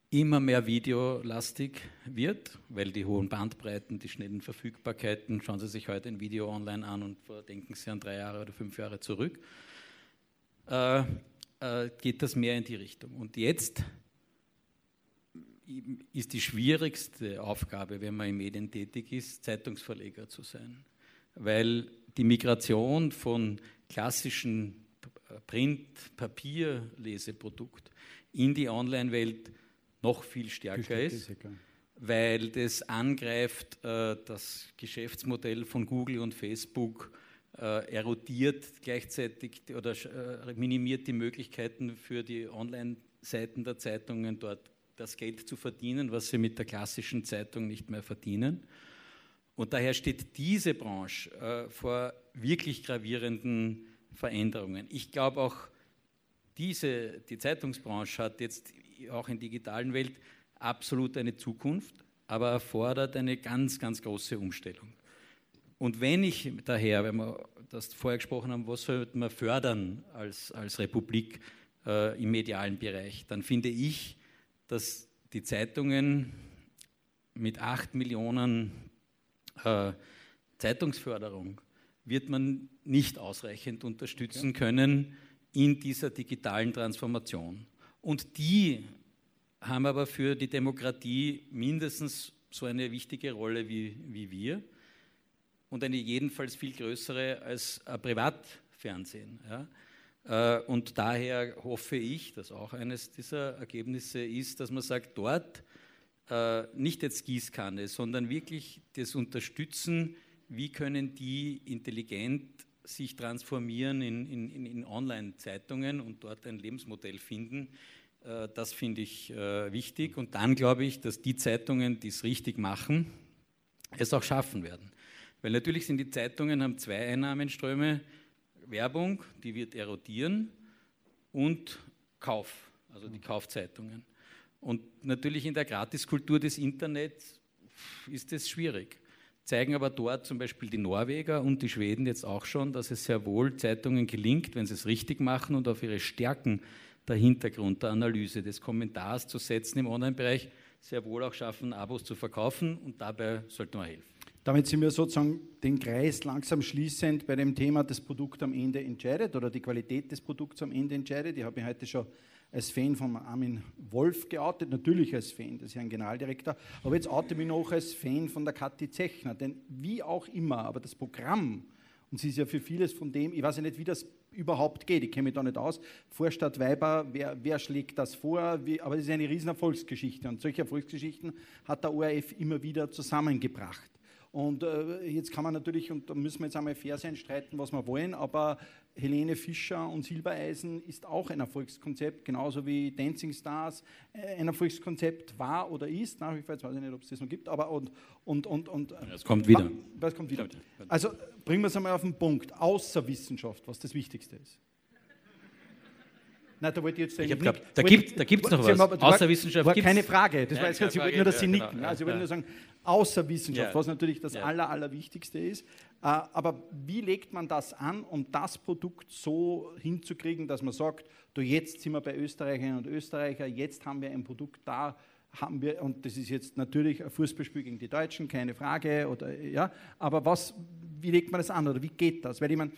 immer mehr videolastig wird, weil die hohen Bandbreiten, die schnellen Verfügbarkeiten, schauen Sie sich heute ein Video online an und denken Sie an drei Jahre oder fünf Jahre zurück, äh, äh, geht das mehr in die Richtung. Und jetzt ist die schwierigste Aufgabe, wenn man in Medien tätig ist, Zeitungsverleger zu sein. Weil die Migration von klassischen Print-Papier-Leseprodukt in die Online-Welt noch viel stärker ist, weil das angreift äh, das Geschäftsmodell von Google und Facebook, äh, erodiert gleichzeitig oder äh, minimiert die Möglichkeiten für die Online-Seiten der Zeitungen dort das Geld zu verdienen, was sie mit der klassischen Zeitung nicht mehr verdienen. Und daher steht diese Branche äh, vor wirklich gravierenden Veränderungen. Ich glaube auch, diese, die Zeitungsbranche hat jetzt auch in digitalen Welt absolut eine Zukunft, aber erfordert eine ganz, ganz große Umstellung. Und wenn ich daher, wenn wir das vorher gesprochen haben, was sollte man fördern als, als Republik äh, im medialen Bereich, dann finde ich, dass die Zeitungen mit 8 Millionen äh, Zeitungsförderung wird man nicht ausreichend unterstützen können in dieser digitalen Transformation. Und die haben aber für die Demokratie mindestens so eine wichtige Rolle wie, wie wir und eine jedenfalls viel größere als Privatfernsehen. Ja. Äh, und daher hoffe ich, dass auch eines dieser Ergebnisse ist, dass man sagt, dort äh, nicht jetzt Gießkanne, sondern wirklich das Unterstützen, wie können die intelligent sich transformieren in, in, in Online-Zeitungen und dort ein Lebensmodell finden. Äh, das finde ich wichtig. Und dann glaube ich, dass die Zeitungen, die es richtig machen, es auch schaffen werden. Weil natürlich sind die Zeitungen, haben zwei Einnahmenströme. Werbung, die wird erodieren und Kauf, also die Kaufzeitungen. Und natürlich in der Gratiskultur des Internets ist es schwierig. Zeigen aber dort zum Beispiel die Norweger und die Schweden jetzt auch schon, dass es sehr wohl Zeitungen gelingt, wenn sie es richtig machen und auf ihre Stärken der Hintergrund, der Analyse, des Kommentars zu setzen im Online-Bereich, sehr wohl auch schaffen, Abos zu verkaufen und dabei sollte man helfen. Damit sind wir sozusagen den Kreis langsam schließend bei dem Thema, das Produkt am Ende entscheidet oder die Qualität des Produkts am Ende entscheidet. Ich habe mich heute schon als Fan von Armin Wolf geoutet, natürlich als Fan des Herrn Generaldirektor, aber jetzt oute ich mich noch als Fan von der Kathi Zechner, denn wie auch immer, aber das Programm, und sie ist ja für vieles von dem, ich weiß ja nicht, wie das überhaupt geht, ich kenne mich da nicht aus, Vorstadt Weiber, wer, wer schlägt das vor, wie, aber es ist eine riesen Erfolgsgeschichte. Und solche Erfolgsgeschichten hat der ORF immer wieder zusammengebracht. Und äh, jetzt kann man natürlich, und da müssen wir jetzt einmal fair sein, streiten, was wir wollen, aber Helene Fischer und Silbereisen ist auch ein Erfolgskonzept, genauso wie Dancing Stars äh, ein Erfolgskonzept war oder ist. Nach wie vor, jetzt weiß ich nicht, ob es das noch gibt, aber und. und, und, und es kommt wieder. Was kommt wieder? Also bringen wir es einmal auf den Punkt. Außer Wissenschaft, was das Wichtigste ist. Nein, da wollte ich jetzt ich glaub, da gibt es noch was. Haben, Außer Wissenschaft war keine Frage. Das ja, war jetzt ganz, ich wollte nur, dass Sie ja, nicken. Genau, also ich wollte nur sagen, außer Wissenschaft, was natürlich das Aller, Allerwichtigste ist. Äh, aber wie legt man das an, um das Produkt so hinzukriegen, dass man sagt, du, jetzt sind wir bei Österreicherinnen und Österreichern, jetzt haben wir ein Produkt da, haben wir, und das ist jetzt natürlich ein Fußballspiel gegen die Deutschen, keine Frage, oder, ja, aber was, wie legt man das an oder wie geht das? Weil ich meine,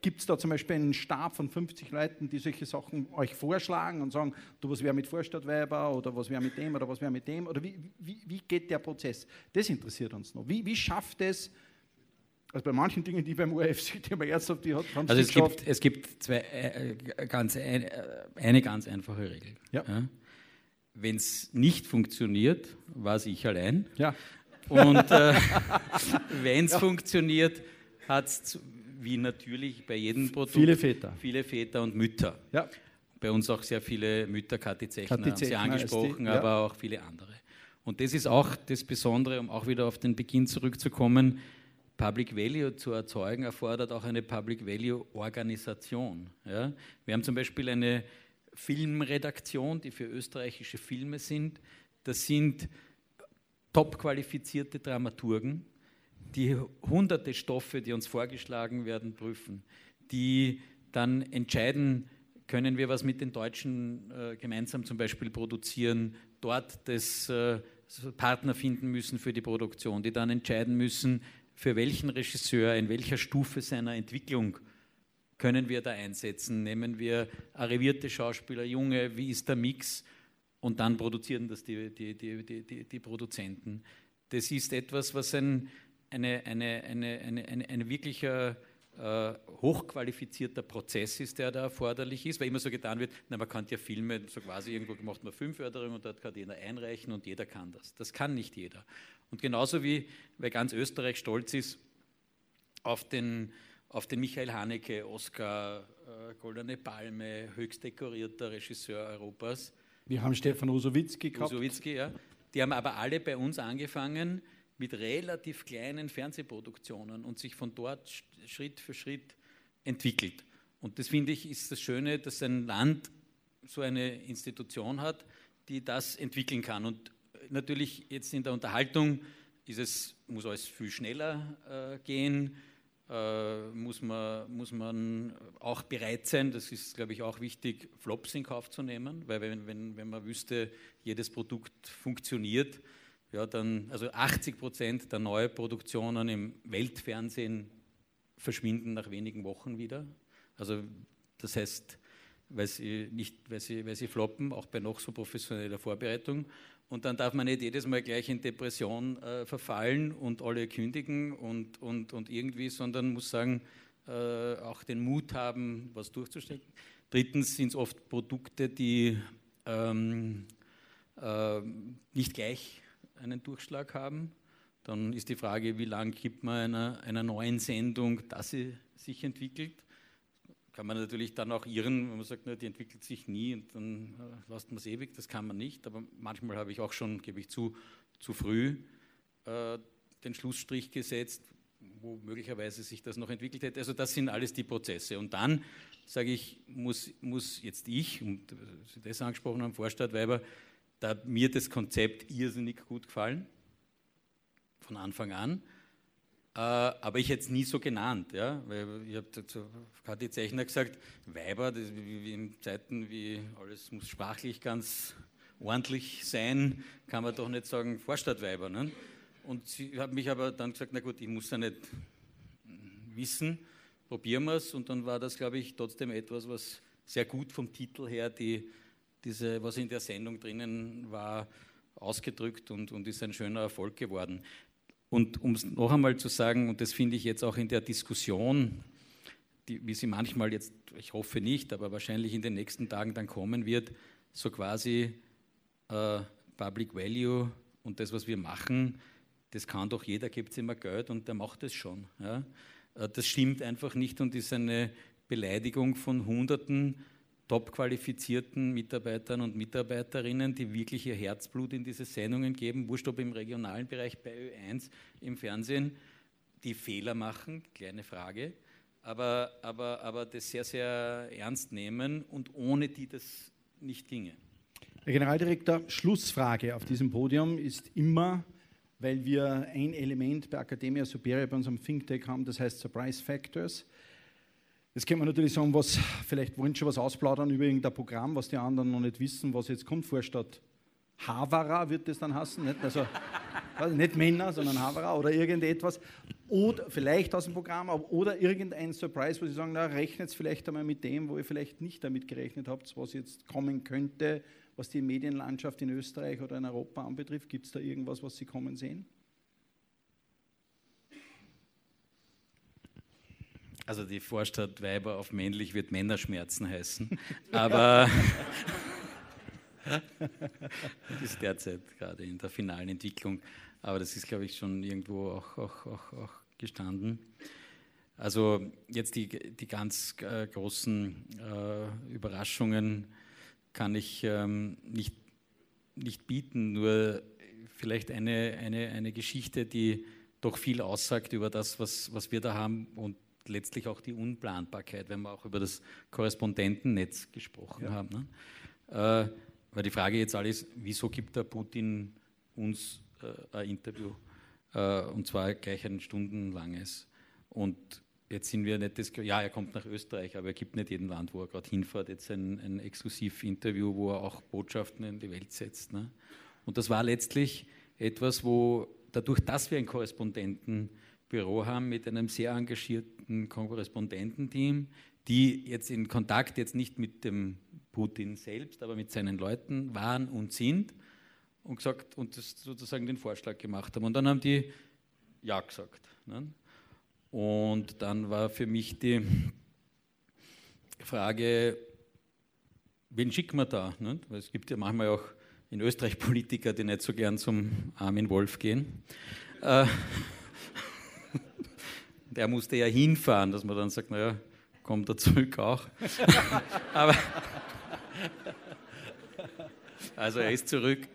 Gibt es da zum Beispiel einen Stab von 50 Leuten, die solche Sachen euch vorschlagen und sagen, du, was wäre mit Vorstadtweiber oder was wäre mit dem oder was wäre mit dem? Oder wie, wie, wie, geht der Prozess? Das interessiert uns noch. Wie, wie schafft es, also bei manchen Dingen, die beim UFC, die man ernsthaft die hat, haben Also es gibt, es gibt zwei, äh, ganz, eine, äh, eine ganz einfache Regel. Ja. Ja? Wenn es nicht funktioniert, war es ich allein. Ja. Und äh, wenn es ja. funktioniert, hat es wie natürlich bei jedem Produkt. Viele Väter. Viele Väter und Mütter. Ja. Bei uns auch sehr viele Mütter, Kathi Zechner, haben Sie angesprochen, die, ja. aber auch viele andere. Und das ist auch das Besondere, um auch wieder auf den Beginn zurückzukommen. Public Value zu erzeugen erfordert auch eine Public Value Organisation. Ja? Wir haben zum Beispiel eine Filmredaktion, die für österreichische Filme sind. Das sind top qualifizierte Dramaturgen, die hunderte Stoffe, die uns vorgeschlagen werden, prüfen, die dann entscheiden, können wir was mit den Deutschen äh, gemeinsam zum Beispiel produzieren, dort das äh, Partner finden müssen für die Produktion, die dann entscheiden müssen, für welchen Regisseur, in welcher Stufe seiner Entwicklung können wir da einsetzen. Nehmen wir arrivierte Schauspieler, junge, wie ist der Mix? Und dann produzieren das die, die, die, die, die Produzenten. Das ist etwas, was ein, eine, eine, eine, eine, eine, eine wirklicher äh, hochqualifizierter Prozess ist, der da erforderlich ist, weil immer so getan wird, na, man kann ja Filme, so quasi irgendwo macht man Filmförderung und dort kann jeder einreichen und jeder kann das. Das kann nicht jeder. Und genauso wie, weil ganz Österreich stolz ist auf den, auf den Michael Haneke, Oscar, äh, Goldene Palme, höchst dekorierter Regisseur Europas. Wir haben Stefan Usowitzki gehabt. Usowitzki, ja. Die haben aber alle bei uns angefangen, mit relativ kleinen Fernsehproduktionen und sich von dort Schritt für Schritt entwickelt. Und das finde ich ist das Schöne, dass ein Land so eine Institution hat, die das entwickeln kann. Und natürlich jetzt in der Unterhaltung ist es, muss alles viel schneller äh, gehen, äh, muss, man, muss man auch bereit sein, das ist, glaube ich, auch wichtig, Flops in Kauf zu nehmen, weil wenn, wenn, wenn man wüsste, jedes Produkt funktioniert, ja, dann, also 80 Prozent der Neuproduktionen im Weltfernsehen verschwinden nach wenigen Wochen wieder. Also das heißt, weil sie, nicht, weil, sie, weil sie floppen, auch bei noch so professioneller Vorbereitung. Und dann darf man nicht jedes Mal gleich in Depression äh, verfallen und alle kündigen und, und, und irgendwie, sondern muss sagen, äh, auch den Mut haben, was durchzustecken. Drittens sind es oft Produkte, die ähm, äh, nicht gleich einen Durchschlag haben. Dann ist die Frage, wie lange gibt man einer, einer neuen Sendung, dass sie sich entwickelt kann man natürlich dann auch irren, wenn man sagt, na, die entwickelt sich nie und dann äh, lasst man es ewig, das kann man nicht. Aber manchmal habe ich auch schon, gebe ich zu, zu früh äh, den Schlussstrich gesetzt, wo möglicherweise sich das noch entwickelt hätte. Also das sind alles die Prozesse. Und dann, sage ich, muss, muss jetzt ich, und äh, Sie das angesprochen haben, Vorstadtweiber, da hat mir das Konzept irrsinnig gut gefallen, von Anfang an. Äh, aber ich hätte es nie so genannt, ja? weil ich habe zu Kathi Zeichner gesagt, Weiber, das, wie, wie in Zeiten wie alles muss sprachlich ganz ordentlich sein, kann man doch nicht sagen Vorstadtweiber. Ne? Und sie hat mich aber dann gesagt, na gut, ich muss ja nicht wissen, probieren wir es. Und dann war das, glaube ich, trotzdem etwas, was sehr gut vom Titel her, die, diese, was in der Sendung drinnen war, ausgedrückt und, und ist ein schöner Erfolg geworden. Und um es noch einmal zu sagen, und das finde ich jetzt auch in der Diskussion, die, wie sie manchmal jetzt, ich hoffe nicht, aber wahrscheinlich in den nächsten Tagen dann kommen wird, so quasi äh, Public Value und das, was wir machen, das kann doch jeder, gibt es immer Geld und der macht es schon. Ja? Äh, das stimmt einfach nicht und ist eine Beleidigung von Hunderten top qualifizierten Mitarbeitern und Mitarbeiterinnen, die wirklich ihr Herzblut in diese Sendungen geben, wurscht ob im regionalen Bereich bei Ö1 im Fernsehen, die Fehler machen, kleine Frage, aber, aber, aber das sehr, sehr ernst nehmen und ohne die das nicht ginge. Herr Generaldirektor, Schlussfrage auf diesem Podium ist immer, weil wir ein Element bei Academia Superior bei unserem Think Tank haben, das heißt Surprise Factors. Jetzt kann man natürlich sagen, was, vielleicht wollen schon was ausplaudern über irgendein Programm, was die anderen noch nicht wissen, was jetzt kommt, Vorstadt Havara wird das dann heißen, nicht? Also, nicht Männer, sondern Havara oder irgendetwas. Oder vielleicht aus dem Programm, oder irgendein Surprise, wo Sie sagen, na, rechnet vielleicht einmal mit dem, wo ihr vielleicht nicht damit gerechnet habt, was jetzt kommen könnte, was die Medienlandschaft in Österreich oder in Europa anbetrifft. Gibt es da irgendwas, was Sie kommen sehen? Also die Vorstadt Weiber auf männlich wird Männerschmerzen heißen. Aber das ist derzeit gerade in der finalen Entwicklung. Aber das ist, glaube ich, schon irgendwo auch, auch, auch, auch gestanden. Also jetzt die, die ganz äh, großen äh, Überraschungen kann ich ähm, nicht, nicht bieten, nur vielleicht eine, eine, eine Geschichte, die doch viel aussagt über das, was, was wir da haben und letztlich auch die Unplanbarkeit, wenn wir auch über das Korrespondentennetz gesprochen ja. haben. Ne? Äh, weil die Frage jetzt alles, wieso gibt der Putin uns äh, ein Interview? Äh, und zwar gleich ein stundenlanges. Und jetzt sind wir nicht das, ja, er kommt nach Österreich, aber er gibt nicht jedem Land, wo er gerade hinfährt, jetzt ein, ein Exklusivinterview, wo er auch Botschaften in die Welt setzt. Ne? Und das war letztlich etwas, wo dadurch, dass wir einen Korrespondenten Büro haben mit einem sehr engagierten Korrespondententeam, die jetzt in Kontakt jetzt nicht mit dem Putin selbst, aber mit seinen Leuten waren und sind und gesagt und sozusagen den Vorschlag gemacht haben. Und dann haben die ja gesagt. Ne? Und dann war für mich die Frage, wen schicken wir da? Ne? Weil es gibt ja manchmal auch in Österreich Politiker, die nicht so gern zum Armin Wolf gehen. Äh, der musste ja hinfahren, dass man dann sagt, naja, kommt er zurück auch. Aber also er ist zurück.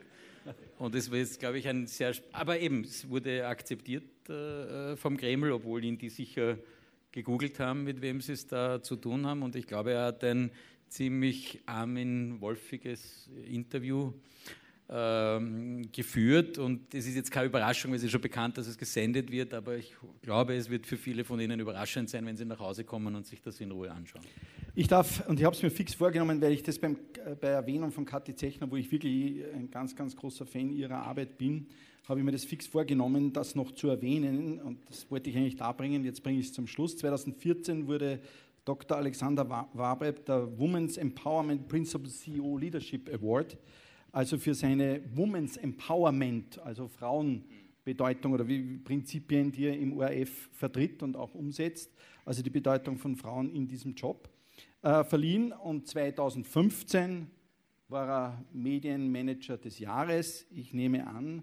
Und es war jetzt, glaube ich, ein sehr. Aber eben, es wurde akzeptiert äh, vom Kreml, obwohl ihn die sicher gegoogelt haben, mit wem sie es da zu tun haben. Und ich glaube, er hat ein ziemlich armin-wolfiges Interview geführt. Und es ist jetzt keine Überraschung, es ist schon bekannt, dass es gesendet wird, aber ich glaube, es wird für viele von Ihnen überraschend sein, wenn Sie nach Hause kommen und sich das in Ruhe anschauen. Ich darf, und ich habe es mir fix vorgenommen, weil ich das beim, äh, bei Erwähnung von Kathi Zechner, wo ich wirklich ein ganz, ganz großer Fan ihrer Arbeit bin, habe ich mir das fix vorgenommen, das noch zu erwähnen. Und das wollte ich eigentlich da bringen, jetzt bringe ich es zum Schluss. 2014 wurde Dr. Alexander Wabreb der Women's Empowerment Principal CEO Leadership Award, also für seine Women's Empowerment, also Frauenbedeutung oder wie Prinzipien, die er im ORF vertritt und auch umsetzt, also die Bedeutung von Frauen in diesem Job, äh, verliehen. Und 2015 war er Medienmanager des Jahres. Ich nehme an,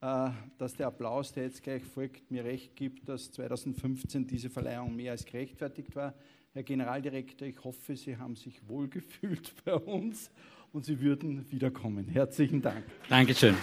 äh, dass der Applaus, der jetzt gleich folgt, mir recht gibt, dass 2015 diese Verleihung mehr als gerechtfertigt war. Herr Generaldirektor, ich hoffe, Sie haben sich wohlgefühlt bei uns und Sie würden wiederkommen. Herzlichen Dank. Dankeschön.